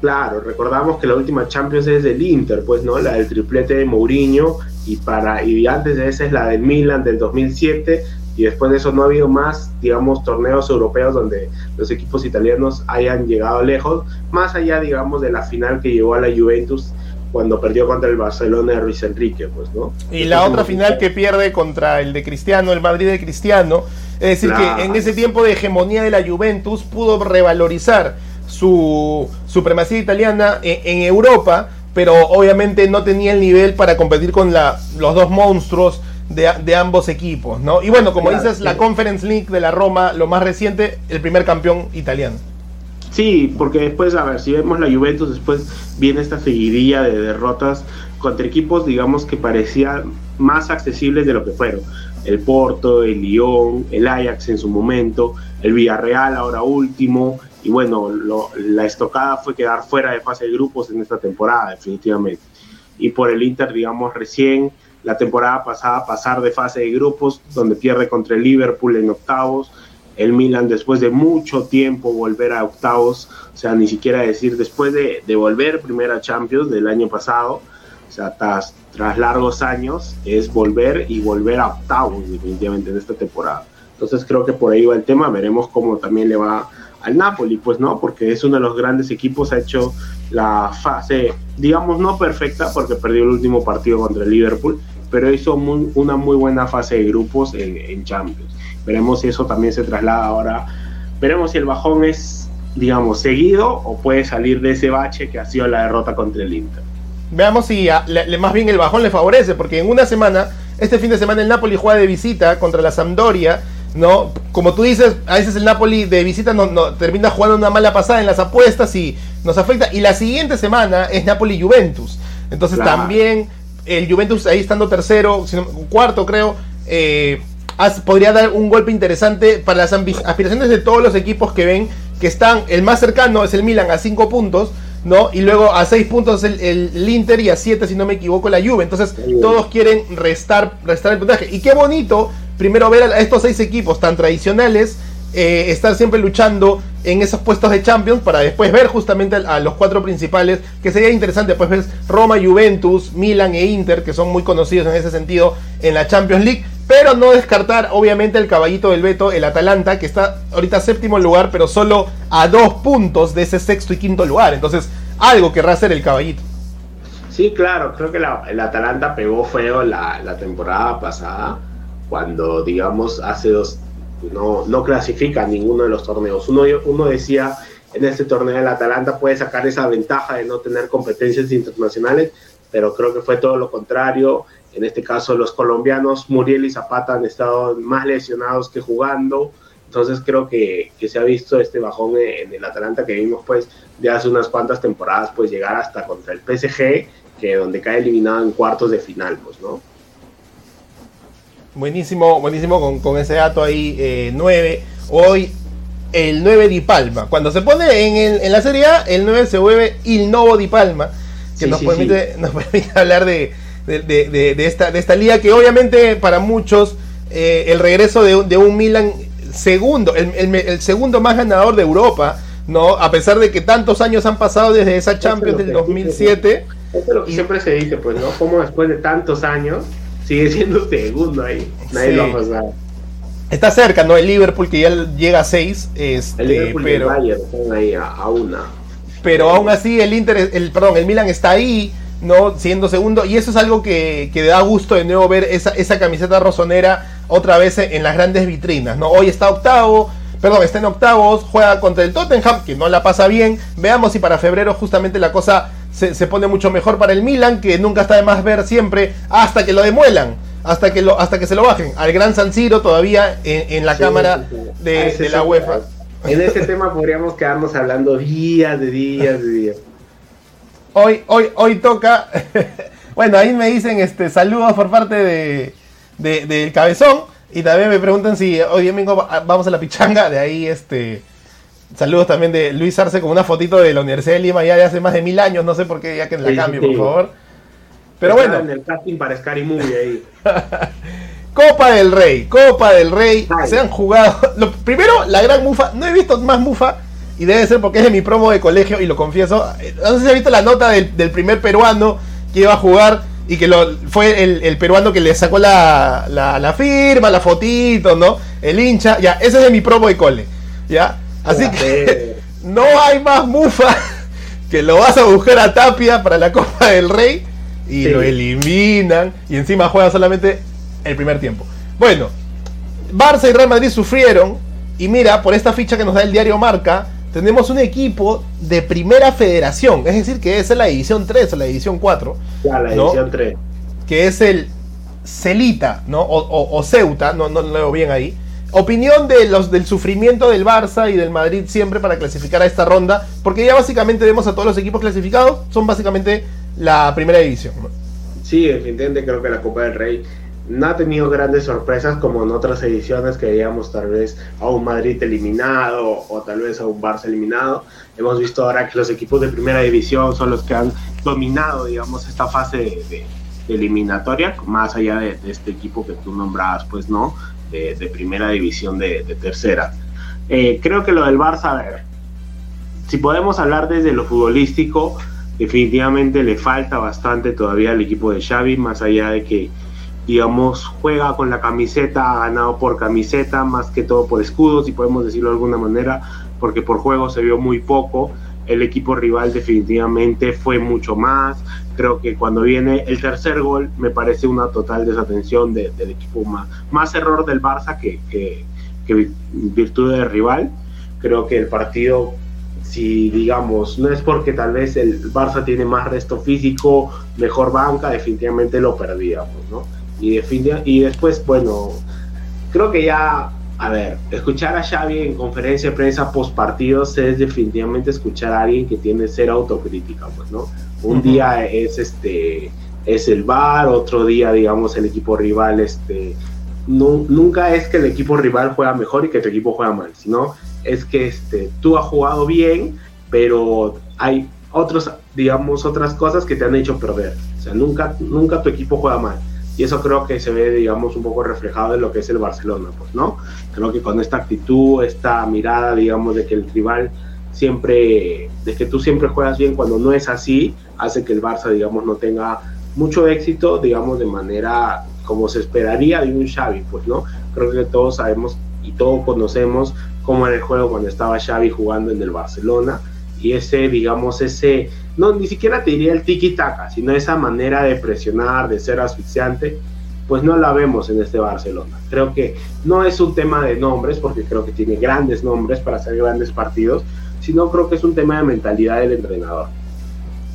Claro recordamos que la última Champions es del Inter pues no la del triplete de Mourinho y para y antes de esa es la del Milan del 2007 y después de eso no ha habido más, digamos, torneos europeos donde los equipos italianos hayan llegado lejos, más allá, digamos, de la final que llevó a la Juventus cuando perdió contra el Barcelona de Luis Enrique, pues, ¿no?
Y la otra final que pierde contra el de Cristiano, el Madrid de Cristiano, es decir, que en ese tiempo de hegemonía de la Juventus pudo revalorizar su supremacía italiana en, Europa, pero obviamente no tenía el nivel para competir con la, los dos monstruos de, ambos equipos, ¿no? Y bueno, como dices, la Conference League de la Roma, lo más reciente, el primer campeón italiano.
Sí, porque después, a ver, si vemos la Juventus, después viene esta seguidilla de derrotas contra equipos, digamos, que parecían más accesibles de lo que fueron. El Porto, el Lyon, el Ajax en su momento, el Villarreal ahora último, y bueno, la estocada fue quedar fuera de fase de grupos en esta temporada, definitivamente. Y por el Inter, digamos, recién la temporada pasada pasar de fase de grupos, donde pierde contra el Liverpool en octavos, el Milan después de mucho tiempo volver a octavos, o sea, ni siquiera decir después de, de volver primera Champions del año pasado, o sea, tras, tras largos años, es volver y volver a octavos definitivamente en esta temporada. Entonces creo que por ahí va el tema, veremos cómo también le va al Napoli, pues no, porque es uno de los grandes equipos, ha hecho la fase, digamos, no perfecta, porque perdió el último partido contra el Liverpool, pero hizo una muy buena fase de grupos en, Champions. Veremos si eso también se traslada ahora. Veremos si el bajón es, digamos, seguido o puede salir de ese bache que ha sido la derrota contra el Inter.
Veamos si le, más bien el bajón le favorece, porque en una semana, este fin de semana el Napoli juega de visita contra la Sampdoria, ¿no? Como tú dices, a veces el Napoli de visita no, termina jugando una mala pasada en las apuestas y nos afecta. Y la siguiente semana es Napoli-Juventus. Entonces también el Juventus ahí estando tercero, cuarto creo, eh, podría dar un golpe interesante para las aspiraciones de todos los equipos que ven que están, el más cercano es el Milan a cinco puntos, ¿no? Y luego a seis puntos el, el, Inter y a siete, si no me equivoco, la Juve. Entonces todos quieren restar, restar el puntaje. Y qué bonito, primero ver a estos seis equipos tan tradicionales eh, estar siempre luchando en esos puestos de Champions para después ver justamente a, los cuatro principales, que sería interesante, pues ves Roma, Juventus, Milan e Inter, que son muy conocidos en ese sentido en la Champions League, pero no descartar obviamente el caballito del Beto, el Atalanta, que está ahorita séptimo lugar, pero solo a dos puntos de ese sexto y quinto lugar, entonces algo querrá hacer el caballito.
Sí, claro, creo que el Atalanta pegó feo la, la temporada pasada, cuando digamos hace dos no, no clasifica ninguno de los torneos. Uno, uno decía, en este torneo el Atalanta puede sacar esa ventaja de no tener competencias internacionales, pero creo que fue todo lo contrario. En este caso, los colombianos Muriel y Zapata han estado más lesionados que jugando. Entonces creo que, que se ha visto este bajón en el Atalanta que vimos pues de hace unas cuantas temporadas pues llegar hasta contra el PSG, que donde cae eliminado en cuartos de final, pues, ¿no?
Buenísimo, buenísimo con, ese dato ahí, 9. Eh, Hoy el 9 Di Palma. Cuando se pone en, en la Serie A, el 9 se vuelve Il Novo Di Palma, que nos, permite, nos permite hablar de, de, esta, de esta liga que obviamente para muchos eh, el regreso de, un Milan segundo, el, segundo más ganador de Europa, ¿no? A pesar de que tantos años han pasado desde esa Champions del 2007.
Eso es lo que siempre se dice, pues, ¿no? Como después de tantos años sigue siendo segundo ahí. Nadie lo va a pasar.
Está cerca, ¿no? El Liverpool que ya llega a 6. Este,
el Liverpool pero, y el Bayern están ahí a, una.
Pero aún así el Inter, el, perdón, el Milan está ahí, ¿no? Siendo segundo. Y eso es algo que, que da gusto de nuevo ver esa, esa camiseta rosonera otra vez en las grandes vitrinas, ¿no? Hoy está octavo, perdón, está en octavos, juega contra el Tottenham, que no la pasa bien. Veamos si para febrero justamente la cosa se, pone mucho mejor para el Milan, que nunca está de más ver siempre, hasta que lo demuelan, hasta que, lo, hasta que se lo bajen. Al Gran San Siro todavía en, la cámara de, la UEFA.
En ese tema podríamos quedarnos hablando días de días de días.
Hoy, hoy, hoy toca. bueno, ahí me dicen este saludos por parte de, del cabezón. Y también me preguntan si hoy domingo vamos a la pichanga. De ahí este Saludos también de Luis Arce con una fotito de la Universidad de Lima ya de hace más de mil años, no sé por qué, ya que la cambio, por favor. Pero bueno.
En el casting para Scary Movie ahí.
Copa del Rey, Copa del Rey.
Ay.
Se han jugado. Lo, primero, la gran mufa. No he visto más mufa. Y debe ser porque es de mi promo de colegio. Y lo confieso. Eh, No sé si has visto la nota del, del primer peruano que iba a jugar. Y que lo, fue el, el peruano que le sacó la, la, la firma, la fotito, ¿no? El hincha. Ya, ese es de mi promo de cole. ¿Ya? Así que no hay más mufa que lo vas a buscar a Tapia para la Copa del Rey y
Sí.
lo eliminan y encima juega solamente el primer tiempo. Bueno, Barça y Real Madrid sufrieron y mira, por esta ficha que nos da el diario Marca, tenemos un equipo de primera federación, es decir, que es la división 3 o la división 4,
Ya, la
¿no?
edición 3.
que es el Celita, ¿no? O, o- o Ceuta, no, no lo leo bien ahí. Opinión de los del sufrimiento del Barça y del Madrid siempre para clasificar a esta ronda, porque ya básicamente vemos a todos los equipos clasificados, son básicamente la primera división.
Sí, definitivamente creo que la Copa del Rey no ha tenido grandes sorpresas como en otras ediciones que veíamos tal vez a un Madrid eliminado o tal vez a un Barça eliminado. Hemos visto ahora que los equipos de primera división son los que han dominado, digamos, esta fase de- de eliminatoria, más allá de, de este equipo que tú nombrabas, pues no, de, de primera división de, de tercera. Eh, creo que lo del Barça, a ver, si podemos hablar desde lo futbolístico, definitivamente le falta bastante todavía al equipo de Xavi, más allá de que, digamos, juega con la camiseta, ha ganado por camiseta, más que todo por escudos, si podemos decirlo de alguna manera, porque por juego se vio muy poco. El equipo rival definitivamente fue mucho más. Creo que cuando viene el tercer gol me parece una total desatención de- del equipo más, más error del Barça que, que, que vi- virtud del rival. Creo que el partido si digamos, no es porque tal vez el Barça tiene más resto físico, mejor banca, definitivamente lo perdía, pues, ¿no? Y, y después, bueno, creo que ya, a ver, escuchar a Xavi en conferencia de prensa post partidos es definitivamente escuchar a alguien que tiene cero autocrítica, pues, ¿no? Un día es este es el VAR, otro día, digamos, el equipo rival, este, nu- nunca es que el equipo rival juega mejor y que tu equipo juega mal, sino es que este, tú has jugado bien, pero hay otros, digamos, otras cosas que te han hecho perder. O sea, nunca, nunca tu equipo juega mal. Y eso creo que se ve, digamos, un poco reflejado en lo que es el Barcelona, pues, ¿no? Creo que con esta actitud, esta mirada, digamos, de que el rival siempre, de que tú siempre juegas bien cuando no es así, hace que el Barça, digamos, no tenga mucho éxito, digamos, de manera como se esperaría de un Xavi, pues, ¿no? Creo que todos sabemos y todos conocemos cómo era el juego cuando estaba Xavi jugando en el Barcelona y ese, digamos, ese, no, ni siquiera te diría el tiki-taka, sino esa manera de presionar, de ser asfixiante, pues no la vemos en este Barcelona. Creo que no es un tema de nombres, porque creo que tiene grandes nombres para hacer grandes partidos, sino creo que es un tema de mentalidad del entrenador.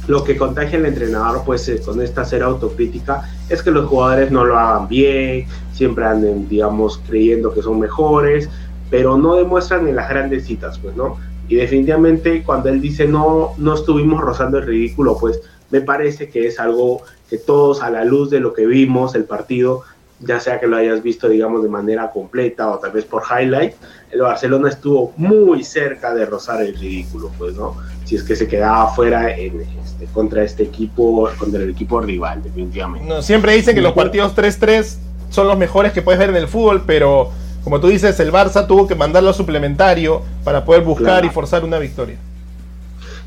Lo que contagia al entrenador, pues eh, con esta cera autocrítica, es que los jugadores no lo hagan bien, siempre anden, digamos, creyendo que son mejores, pero no demuestran en las grandes citas, pues, ¿no? Y definitivamente cuando él dice no, no estuvimos rozando el ridículo, pues me parece que es algo que todos a la luz de lo que vimos el partido, ya sea que lo hayas visto, digamos, de manera completa o tal vez por highlight, el Barcelona estuvo muy cerca de rozar el ridículo, pues, ¿no? Si es que se quedaba fuera en, este, contra este equipo, contra el equipo rival, definitivamente.
No, siempre dicen que los partidos 3-3 son los mejores que puedes ver en el fútbol, pero como tú dices, el Barça tuvo que mandarlo a suplementario para poder buscar
Claro.
y forzar una victoria.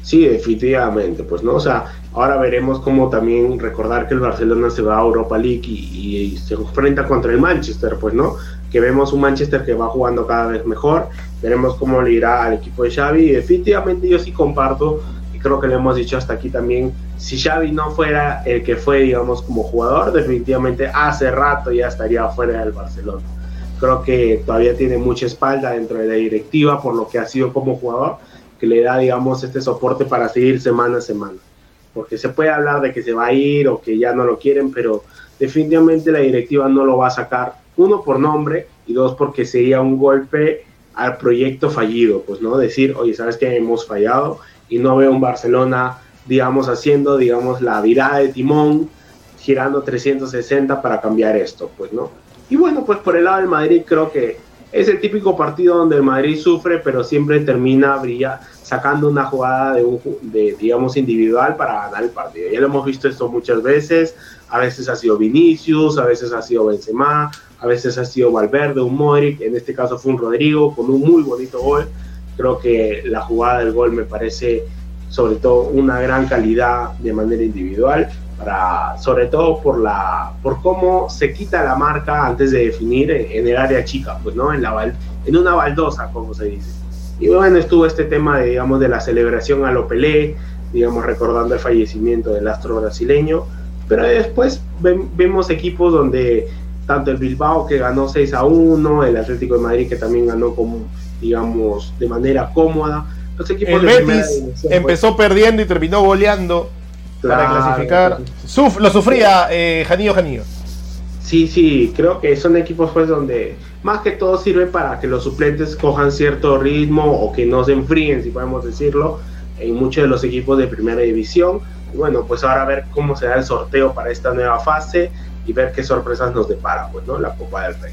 Sí, definitivamente, pues no, o sea, ahora veremos cómo también recordar que el Barcelona se va a Europa League y, y se enfrenta contra el Manchester, pues no, que vemos un Manchester que va jugando cada vez mejor, veremos cómo le irá al equipo de Xavi. Y definitivamente yo sí comparto y creo que le hemos dicho hasta aquí también, si Xavi no fuera el que fue, digamos, como jugador, definitivamente hace rato ya estaría fuera del Barcelona. Creo que todavía tiene mucha espalda dentro de la directiva por lo que ha sido como jugador, que le da, digamos, este soporte para seguir semana a semana. Porque se puede hablar de que se va a ir o que ya no lo quieren, pero definitivamente la directiva no lo va a sacar, uno por nombre y dos porque sería un golpe al proyecto fallido, pues no decir, oye, sabes que hemos fallado y no veo un Barcelona, digamos, haciendo, digamos, la virada de timón, girando 360 para cambiar esto, pues no. Y bueno, pues por el lado del Madrid creo que es el típico partido donde el Madrid sufre, pero siempre termina brilla, sacando una jugada de, un, de, digamos, individual para ganar el partido. Ya lo hemos visto esto muchas veces, a veces ha sido Vinicius, a veces ha sido Benzema, a veces ha sido Valverde, un Modric, en este caso fue un Rodrigo con un muy bonito gol. Creo que la jugada del gol me parece sobre todo una gran calidad de manera individual para sobre todo por la por cómo se quita la marca antes de definir en, el área chica pues no en la en una baldosa como se dice. Y bueno estuvo este tema de digamos de la celebración a lo Pelé digamos recordando el fallecimiento del astro brasileño. Pero después vemos equipos donde tanto el Bilbao que ganó 6 a 1 el Atlético de Madrid que también ganó como digamos de manera cómoda. Los equipos
el Betis pues, empezó perdiendo y terminó goleando para clasificar. lo sufría eh, Janillo Janillo.
Sí, sí, creo que son equipos pues donde más que todo sirve para que los suplentes cojan cierto ritmo o que no se enfríen, si podemos decirlo, en muchos de los equipos de primera división. Y bueno, pues ahora a ver cómo se da el sorteo para esta nueva fase y ver qué sorpresas nos depara, pues, ¿no? La Copa del Rey.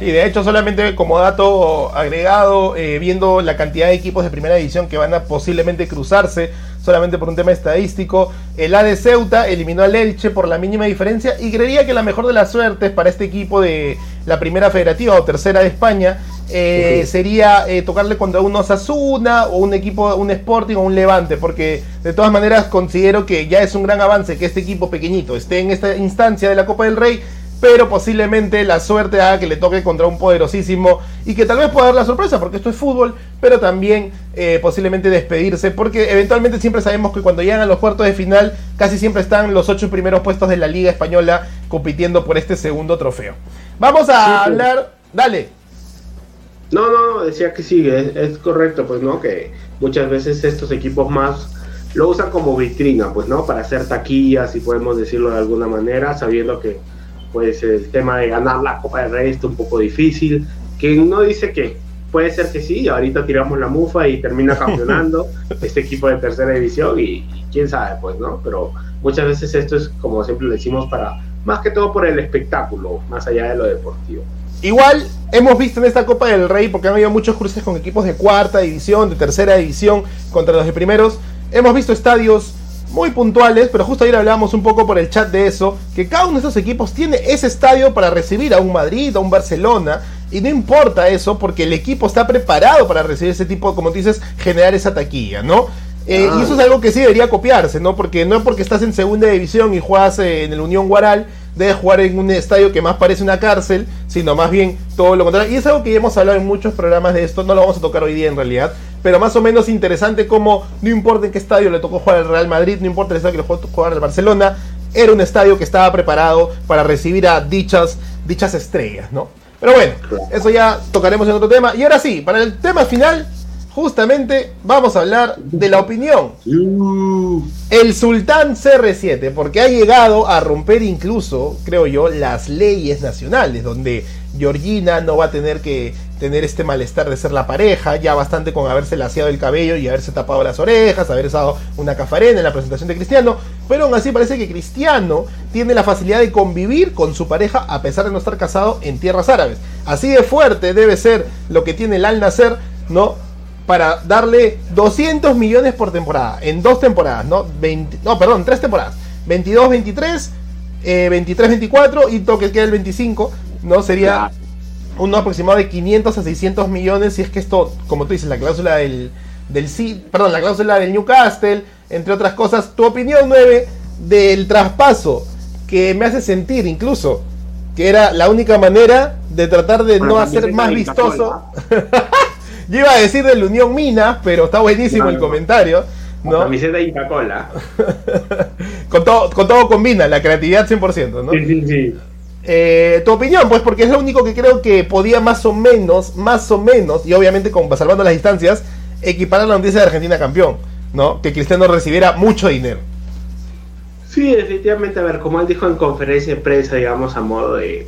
Y de hecho, solamente como dato agregado, eh, viendo la cantidad de equipos de primera división que van a posiblemente cruzarse, solamente por un tema estadístico, el A de Ceuta eliminó al Elche por la mínima diferencia y creería que la mejor de las suertes para este equipo de la primera federativa o tercera de España eh, sería eh, tocarle contra un Osasuna o un equipo, un Sporting o un Levante, porque de todas maneras considero que ya es un gran avance que este equipo pequeñito esté en esta instancia de la Copa del Rey pero posiblemente la suerte haga que le toque contra un poderosísimo y que tal vez pueda dar la sorpresa, porque esto es fútbol, pero también eh, posiblemente despedirse, porque eventualmente siempre sabemos que cuando llegan a los cuartos de final, casi siempre están los ocho primeros puestos de la Liga Española compitiendo por este segundo trofeo. Vamos a hablar, dale.
No, no, decía que sí, es, es correcto, pues no, que muchas veces estos equipos más lo usan como vitrina, pues no, para hacer taquillas, si podemos decirlo de alguna manera, sabiendo que pues el tema de ganar la Copa del Rey está un poco difícil. Que no dice que puede ser que sí, ahorita tiramos la mufa y termina campeonando este equipo de tercera división y, quién sabe, pues, ¿no? Pero muchas veces esto es, como siempre le decimos, para más que todo por el espectáculo, más allá de lo deportivo.
Igual hemos visto en esta Copa del Rey, porque han habido muchos cruces con equipos de cuarta división, de tercera división, contra los de primeros, hemos visto estadios muy puntuales, pero justo ayer hablábamos un poco por el chat de eso, que cada uno de esos equipos tiene ese estadio para recibir a un Madrid, a un Barcelona, y no importa eso porque el equipo está preparado para recibir ese tipo, como tú dices, generar esa taquilla, ¿no? Eh, y eso es algo que sí debería copiarse, ¿no? Porque no es porque estás en segunda división y juegas eh, en el Unión Guaral, debes jugar en un estadio que más parece una cárcel, sino más bien todo lo contrario. Y es algo que ya hemos hablado en muchos programas de esto, no lo vamos a tocar hoy día en realidad, pero más o menos interesante como no importa en qué estadio le tocó jugar al Real Madrid, no importa el estadio que le tocó jugar al Barcelona, era un estadio que estaba preparado para recibir a dichas, dichas estrellas, ¿no? Pero bueno, eso ya tocaremos en otro tema. Y ahora sí, para el tema final, justamente vamos a hablar de la opinión. El Sultán CR7, porque ha llegado a romper incluso, creo yo, las leyes nacionales, donde Georgina no va a tener que tener este malestar de ser la pareja, ya bastante con haberse laseado el cabello y haberse tapado las orejas, haber usado una cafarena en la presentación de Cristiano, pero aún así parece que Cristiano tiene la facilidad de convivir con su pareja a pesar de no estar casado en tierras árabes. Así de fuerte debe ser lo que tiene el Al Nacer, ¿no? Para darle 200 millones por temporada, en dos temporadas, ¿no? 20, no, perdón, tres temporadas. 22-23, 23-24 y toque queda el 25, ¿no? Sería un aproximado de 500 a 600 millones si es que esto, como tú dices, la cláusula del, del perdón, la cláusula del Newcastle, entre otras cosas. Tu opinión 9 del traspaso que me hace sentir incluso que era la única manera de tratar de no hacer más vistoso. Yo iba a decir de la Unión Minas, pero está buenísimo el comentario. ¿no?
Camiseta y Coca-Cola.
con, todo, con todo combina, la creatividad 100%, ¿no?
Sí, sí, sí.
Eh, tu opinión, pues, porque es lo único que creo que podía más o menos, más o menos, y obviamente con, salvando las distancias, equiparar la noticia de Argentina campeón, ¿no? Que Cristiano recibiera mucho dinero.
Sí, definitivamente, a ver, como él dijo en conferencia de prensa, digamos, a modo de,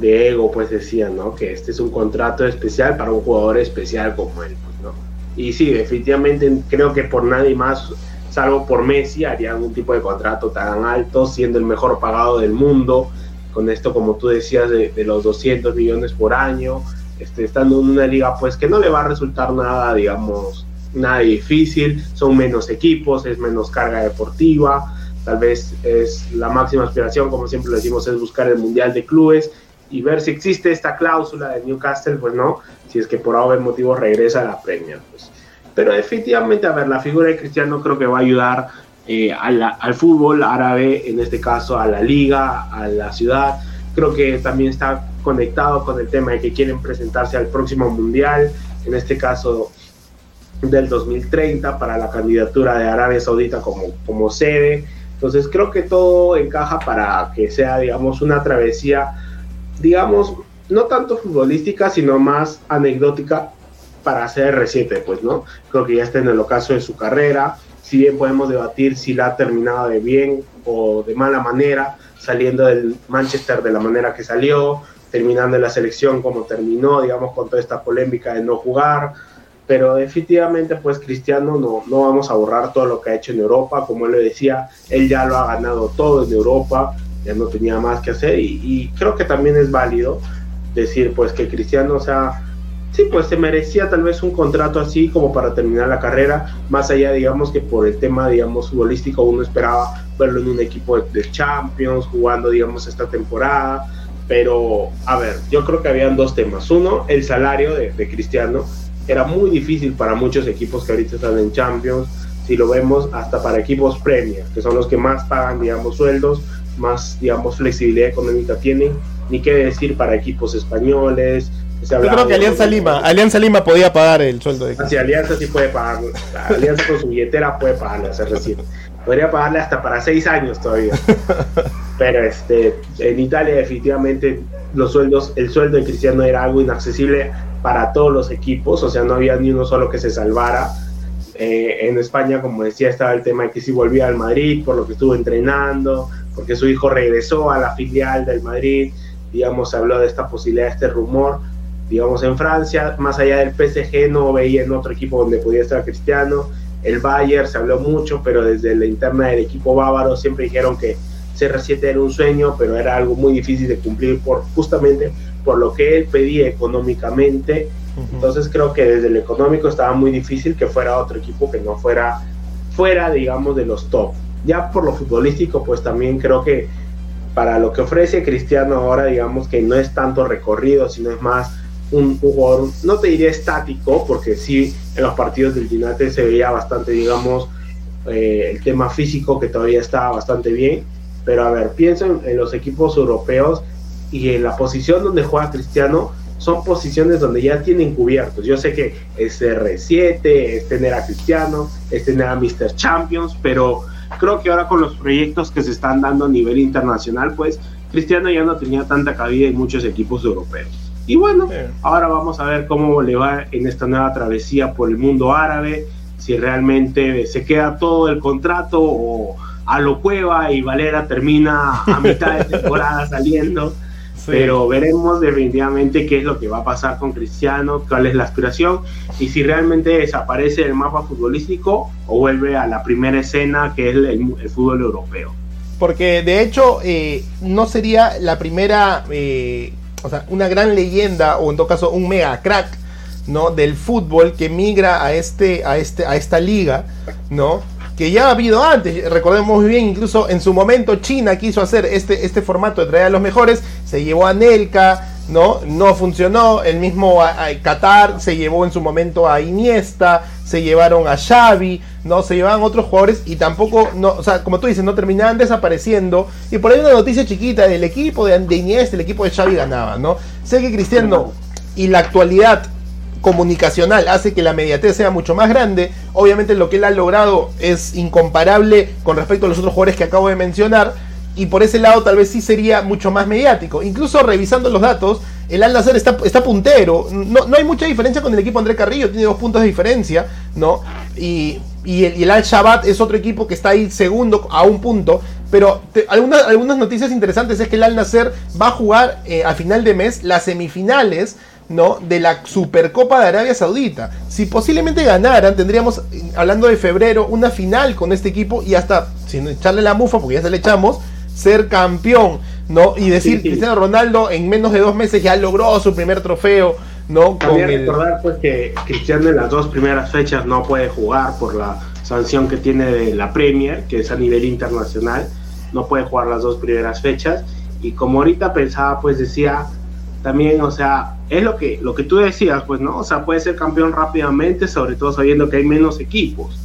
ego, pues decía, ¿no? Que este es un contrato especial para un jugador especial como él, pues, ¿no? Y sí, definitivamente creo que por nadie más, salvo por Messi, haría algún tipo de contrato tan alto, siendo el mejor pagado del mundo, con esto, como tú decías, de, los 200 millones por año, este, estando en una liga pues que no le va a resultar nada, digamos, nada difícil, son menos equipos, es menos carga deportiva, tal vez es la máxima aspiración, como siempre lo decimos, es buscar el Mundial de Clubes y ver si existe esta cláusula de Newcastle, pues no, si es que por algún motivo regresa a la Premier. Pues. Pero definitivamente, a ver, la figura de Cristiano creo que va a ayudar eh, al fútbol árabe, en este caso a la liga, a la ciudad. Creo que también está conectado con el tema de que quieren presentarse al próximo mundial, en este caso del 2030, para la candidatura de Arabia Saudita como, como sede. Entonces creo que todo encaja para que sea, digamos, una travesía, digamos, no tanto futbolística, sino más anecdótica para CR7, pues, ¿no? Creo que ya está en el ocaso de su carrera, si bien podemos debatir si la ha terminado de bien o de mala manera, saliendo del Manchester de la manera que salió, terminando en la selección como terminó, digamos, con toda esta polémica de no jugar, pero definitivamente pues Cristiano no, no vamos a borrar todo lo que ha hecho en Europa, como él le decía, él ya lo ha ganado todo en Europa, ya no tenía más que hacer. Y, y creo que también es válido decir pues que Cristiano, sea, sí, pues se merecía tal vez un contrato así como para terminar la carrera, más allá, digamos, que por el tema, digamos, futbolístico uno esperaba verlo en un equipo de, Champions, jugando, digamos, esta temporada, pero, a ver, yo creo que habían dos temas. Uno, el salario de, de Cristiano era muy difícil para muchos equipos que ahorita están en Champions, si lo vemos hasta para equipos Premier, que son los que más pagan, digamos, sueldos, más, digamos, flexibilidad económica tienen, ni qué decir para equipos españoles,
yo creo que Alianza Lima, Alianza Lima podía pagar el sueldo de
Sí, Alianza sí puede pagar. Alianza con su billetera puede pagarle hacer recién. Podría pagarle hasta para seis años todavía. Pero este, en Italia definitivamente los sueldos, el sueldo de Cristiano era algo inaccesible para todos los equipos, o sea, no había ni uno solo que se salvara. Eh, en España, como decía, estaba el tema de que si volvía al Madrid por lo que estuvo entrenando, porque su hijo regresó a la filial del Madrid, digamos, se habló de esta posibilidad, de este rumor digamos, en Francia, más allá del PSG, no veía en otro equipo donde pudiera estar Cristiano. El Bayern se habló mucho, pero desde la interna del equipo bávaro siempre dijeron que CR7 era un sueño, pero era algo muy difícil de cumplir por justamente por lo que él pedía económicamente. Entonces creo que desde el económico estaba muy difícil que fuera otro equipo que no fuera fuera, digamos, de los top. Ya por lo futbolístico, pues también creo que para lo que ofrece Cristiano ahora, digamos que no es tanto recorrido, sino es más un, jugador, no te diría estático, porque sí, en los partidos del United se veía bastante, digamos, eh, el tema físico que todavía está bastante bien, pero a ver, pienso en, los equipos europeos y en la posición donde juega Cristiano, son posiciones donde ya tienen cubiertos. Yo sé que es R7, es tener a Cristiano, es tener a Mr. Champions, pero creo que ahora con los proyectos que se están dando a nivel internacional, pues Cristiano ya no tenía tanta cabida en muchos equipos europeos. Y bueno, ahora vamos a ver cómo le va en esta nueva travesía por el mundo árabe, si realmente se queda todo el contrato o a lo cueva y Valera termina a mitad de temporada saliendo. Pero veremos definitivamente qué es lo que va a pasar con Cristiano, cuál es la aspiración y si realmente desaparece el mapa futbolístico o vuelve a la primera escena que es el, fútbol europeo.
Porque de hecho eh, no sería la primera eh, o sea, una gran leyenda o en todo caso un mega crack, ¿no? Del fútbol que migra a, este, a, este, a esta liga, ¿no? Que ya ha habido antes, recordemos muy bien, incluso en su momento China quiso hacer este, este formato de traer a los mejores, se llevó a Nelka, ¿no? No funcionó, el mismo Qatar se llevó en su momento a Iniesta, se llevaron a Xavi, no se llevaban otros jugadores y tampoco, no, o sea, como tú dices, no terminaban desapareciendo. Y por ahí una noticia chiquita del equipo de, de Iniesta, el equipo de Xavi ganaba, ¿no? Sé que Cristiano y la actualidad comunicacional hace que la mediatez sea mucho más grande. Obviamente lo que él ha logrado es incomparable con respecto a los otros jugadores que acabo de mencionar y por ese lado tal vez sí sería mucho más mediático. Incluso revisando los datos, el Al está, está puntero. No, no, hay mucha diferencia con el equipo André Carrillo, tiene dos puntos de diferencia, ¿no? Y, el, Al Shabat es otro equipo que está ahí segundo a un punto. Pero algunas, algunas noticias interesantes es que el Al Nacer va a jugar eh, a final de mes las semifinales. ¿no? de la Supercopa de Arabia Saudita. Si posiblemente ganaran, tendríamos, hablando de febrero, una final con este equipo y hasta, sin echarle la mufa, porque ya se le echamos, ser campeón, ¿no? Y decir, Cristiano Ronaldo en menos de dos meses ya logró su primer trofeo, ¿no?
También recordar pues que Cristiano en las dos primeras fechas no puede jugar por la sanción que tiene de la Premier, que es a nivel internacional, no puede jugar las dos primeras fechas. Y como ahorita pensaba, pues decía, también, o sea, es lo que, lo que tú decías, pues, ¿no? O sea, puede ser campeón rápidamente, sobre todo sabiendo que hay menos equipos.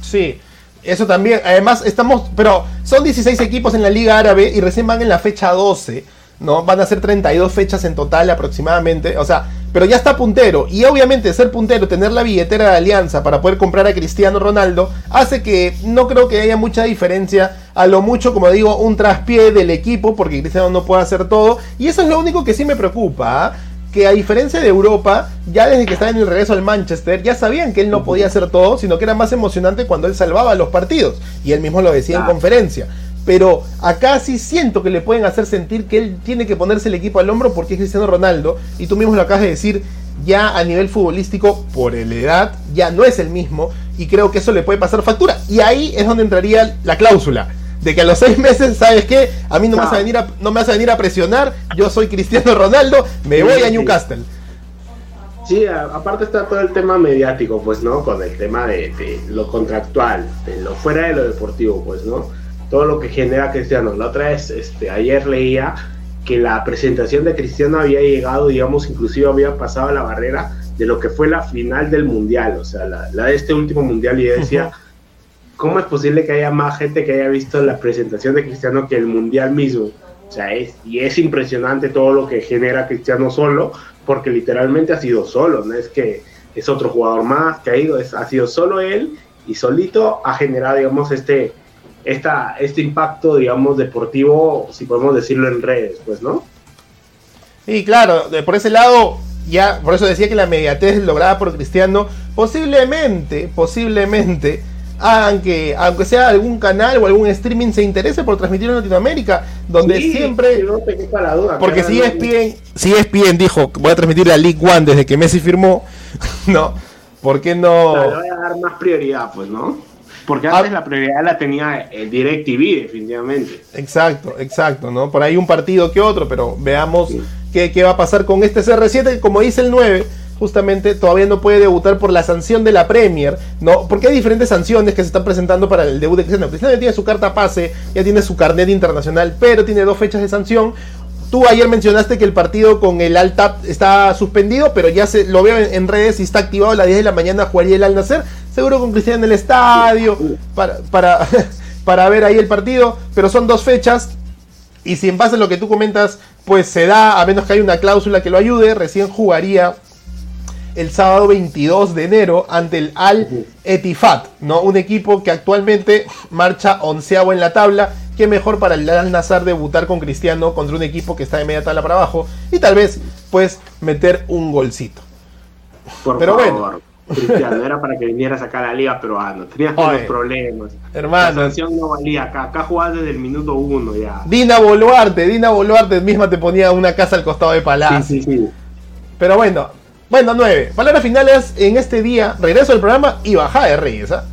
Sí, eso también. Además, estamos, pero son 16 equipos en la Liga Árabe y recién van en la fecha 12, ¿no? Van a ser 32 fechas en total aproximadamente. O sea, pero ya está puntero. Y obviamente ser puntero, tener la billetera de alianza para poder comprar a Cristiano Ronaldo, hace que no creo que haya mucha diferencia. A lo mucho, como digo, un traspié del equipo, porque Cristiano no puede hacer todo. Y eso es lo único que sí me preocupa. ¿ah? que a diferencia de Europa, ya desde que estaba en el regreso al Manchester, ya sabían que él no podía hacer todo, sino que era más emocionante cuando él salvaba los partidos. Y él mismo lo decía en conferencia. Pero acá sí siento que le pueden hacer sentir que él tiene que ponerse el equipo al hombro porque es Cristiano Ronaldo. Y tú mismo lo acabas de decir, ya a nivel futbolístico, por la edad, ya no es el mismo. Y creo que eso le puede pasar factura. Y ahí es donde entraría la cláusula de que a los seis meses, ¿sabes qué? A mí no, me, vas a venir a, no me vas a venir a presionar, yo soy Cristiano Ronaldo, me voy a Newcastle.
Sí, aparte está todo el tema mediático, pues, ¿no? Con el tema de, lo contractual, de lo fuera de lo deportivo, pues, ¿no? Todo lo que genera Cristiano. La otra vez, este, ayer leía que la presentación de Cristiano había llegado, digamos, inclusive había pasado la barrera de lo que fue la final del Mundial, o sea, la, de este último Mundial, y decía... ¿cómo es posible que haya más gente que haya visto la presentación de Cristiano que el Mundial mismo? O sea, es, y es impresionante todo lo que genera Cristiano solo, porque literalmente ha sido solo, no es que es otro jugador más que ha ido, es, ha sido solo él y solito ha generado, digamos, este, esta, este impacto, digamos, deportivo, si podemos decirlo en redes, pues, ¿no?
Y claro, por ese lado, ya, por eso decía que la mediatez lograda por Cristiano, posiblemente, posiblemente, aunque, aunque sea algún canal o algún streaming se interese por transmitirlo en Latinoamérica, donde siempre... porque si es bien, si es bien dijo, voy a transmitir la League One desde que Messi firmó, ¿no? ¿Por qué no...?
le voy a dar más prioridad, pues, ¿no? Porque antes ah. la prioridad la tenía el DirecTV, definitivamente.
Exacto, exacto, ¿no? Por ahí un partido que otro, pero veamos qué, qué va a pasar con este CR7, como dice el 9 justamente todavía no puede debutar por la sanción de la Premier, ¿no? Porque hay diferentes sanciones que se están presentando para el debut de Cristiano. Cristiano ya tiene su carta pase, ya tiene su carnet internacional, pero tiene dos fechas de sanción. Tú ayer mencionaste que el partido con el Altap está suspendido, pero ya se lo veo en, redes y está activado a las 10 de la mañana jugaría el Al Nacer. Seguro con Cristiano en el estadio para, para, para ver ahí el partido, pero son dos fechas. Y si en base a lo que tú comentas, pues se da, a menos que haya una cláusula que lo ayude, recién jugaría el sábado 22 de enero ante el Al Etifat, ¿no? Un equipo que actualmente marcha onceavo en la tabla. Qué mejor para el Al Nazar debutar con Cristiano contra un equipo que está de media tabla para abajo y tal vez, pues, meter un golcito.
Por pero bueno. Cristiano, era para que viniera a sacar la liga peruana. Tenías todos problemas.
Hermano.
La sanción no valía acá. Acá jugabas desde el minuto uno ya.
Dina Boluarte, Dina Boluarte misma te ponía una casa al costado de Palacio. Sí, sí, sí. Pero bueno, bueno, 9. Palabras finales en este día. Regreso al programa y baja de Reyes. ¿ah?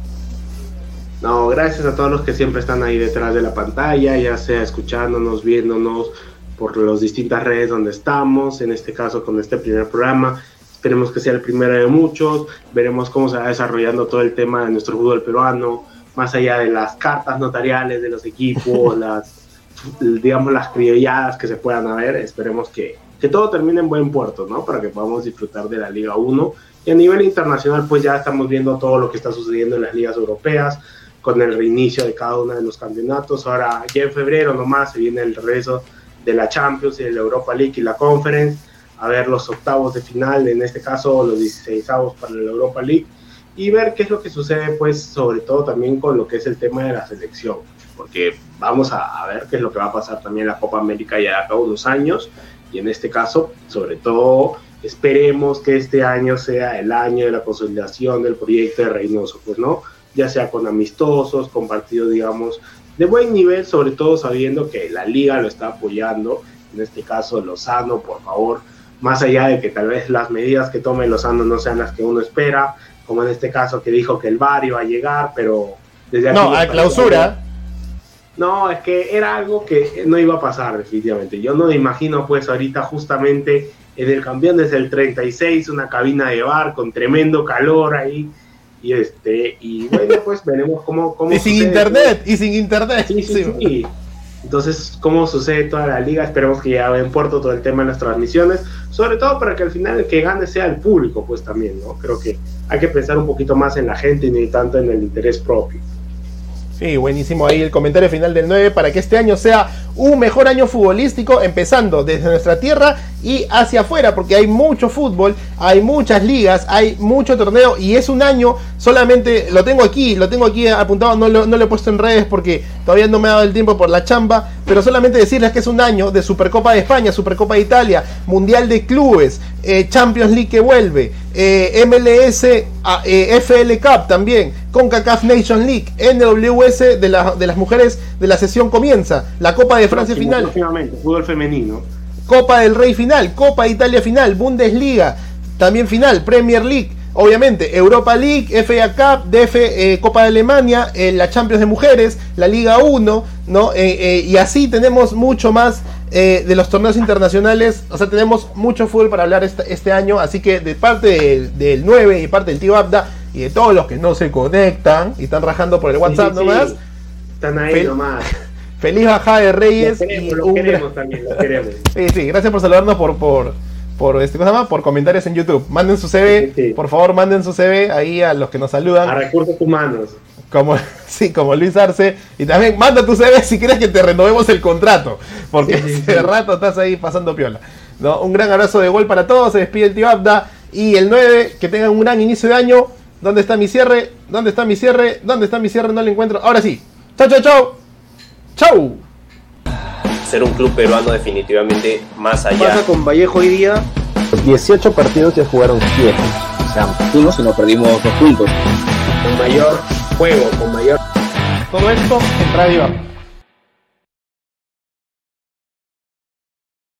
No, gracias a todos los que siempre están ahí detrás de la pantalla, ya sea escuchándonos, viéndonos por las distintas redes donde estamos, en este caso con este primer programa. Esperemos que sea el primero de muchos. Veremos cómo se va desarrollando todo el tema de nuestro fútbol peruano, más allá de las cartas notariales de los equipos, las digamos las criolladas que se puedan haber. Esperemos que que todo termine en buen puerto, ¿no? Para que podamos disfrutar de la Liga 1. Y a nivel internacional, pues ya estamos viendo todo lo que está sucediendo en las ligas europeas, con el reinicio de cada uno de los campeonatos. Ahora, ya en febrero nomás, se viene el regreso de la Champions y de la Europa League y la Conference, a ver los octavos de final, en este caso los 16 para la Europa League, y ver qué es lo que sucede, pues, sobre todo también con lo que es el tema de la selección, porque vamos a, a ver qué es lo que va a pasar también en la Copa América ya acá unos años, y en este caso, sobre todo, esperemos que este año sea el año de la consolidación del proyecto de Reynoso, pues no, ya sea con amistosos, con partidos, digamos, de buen nivel, sobre todo sabiendo que la liga lo está apoyando, en este caso Lozano, por favor, más allá de que tal vez las medidas que tome Lozano no sean las que uno espera, como en este caso que dijo que el bar iba a llegar, pero
desde aquí... No, a clausura.
No, es que era algo que no iba a pasar definitivamente. Yo no me imagino pues ahorita justamente en el campeón desde el 36, una cabina de bar con tremendo calor ahí. Y este, y bueno, pues veremos cómo, cómo
Y sin
sucede.
internet, y sin internet.
Sí, sí, sí. Entonces, ¿cómo sucede toda la liga? Esperemos que ya en puerto todo el tema de las transmisiones, sobre todo para que al final el que gane sea el público, pues también, ¿no? Creo que hay que pensar un poquito más en la gente y no tanto en el interés propio.
Sí, buenísimo ahí el comentario final del 9 para que este año sea un mejor año futbolístico, empezando desde nuestra tierra y hacia afuera, porque hay mucho fútbol, hay muchas ligas, hay mucho torneo y es un año, solamente lo tengo aquí, lo tengo aquí apuntado, no lo, no lo he puesto en redes porque todavía no me ha dado el tiempo por la chamba, pero solamente decirles que es un año de Supercopa de España, Supercopa de Italia, Mundial de Clubes, eh, Champions League que vuelve, eh, MLS, ah, eh, FL Cup también, CONCACAF Nation League, NWS de, la- de las mujeres de la sesión comienza, la Copa de Francia
Próximo,
final,
fútbol femenino.
Copa del Rey final, Copa de Italia final, Bundesliga también final, Premier League, obviamente Europa League, FA Cup, DF, eh, Copa de Alemania, eh, la Champions de Mujeres, la Liga 1, ¿no? Eh, eh, y así tenemos mucho más de los torneos internacionales, o sea, tenemos mucho fútbol para hablar este, este año, así que de parte del, del 9 y parte del tío Abda y de todos los que no se conectan y están rajando por el WhatsApp
Sí, sí,
nomás,
sí. Están ahí
Fel-
nomás.
feliz bajada de Reyes y
queremos, lo
un gran-
queremos también, lo queremos.
Sí, sí, gracias por saludarnos por por por este ¿cómo se llama? por comentarios en YouTube. Manden su CV,
Sí, sí.
por favor, manden su CV ahí a los que nos
A
saludan,
recursos humanos.
como sí, como Luis Arce y también manda tu CV si quieres que te renovemos el contrato, porque
Sí,
hace rato estás ahí pasando piola. ¿no? Un gran abrazo de gol para todos, se despide el tío Abda y el 9, que tengan un gran inicio de año. ¿Dónde está mi cierre? ¿Dónde está mi cierre? ¿Dónde está mi cierre? No lo encuentro. Ahora sí. Chau, chau, chau. Chau.
Ser un club peruano definitivamente más allá.
pasa con Vallejo hoy día? 18 partidos se jugaron 7. O sea, uno si no perdimos dos puntos.
Con mayor juego, con mayor
Todo esto en Radio.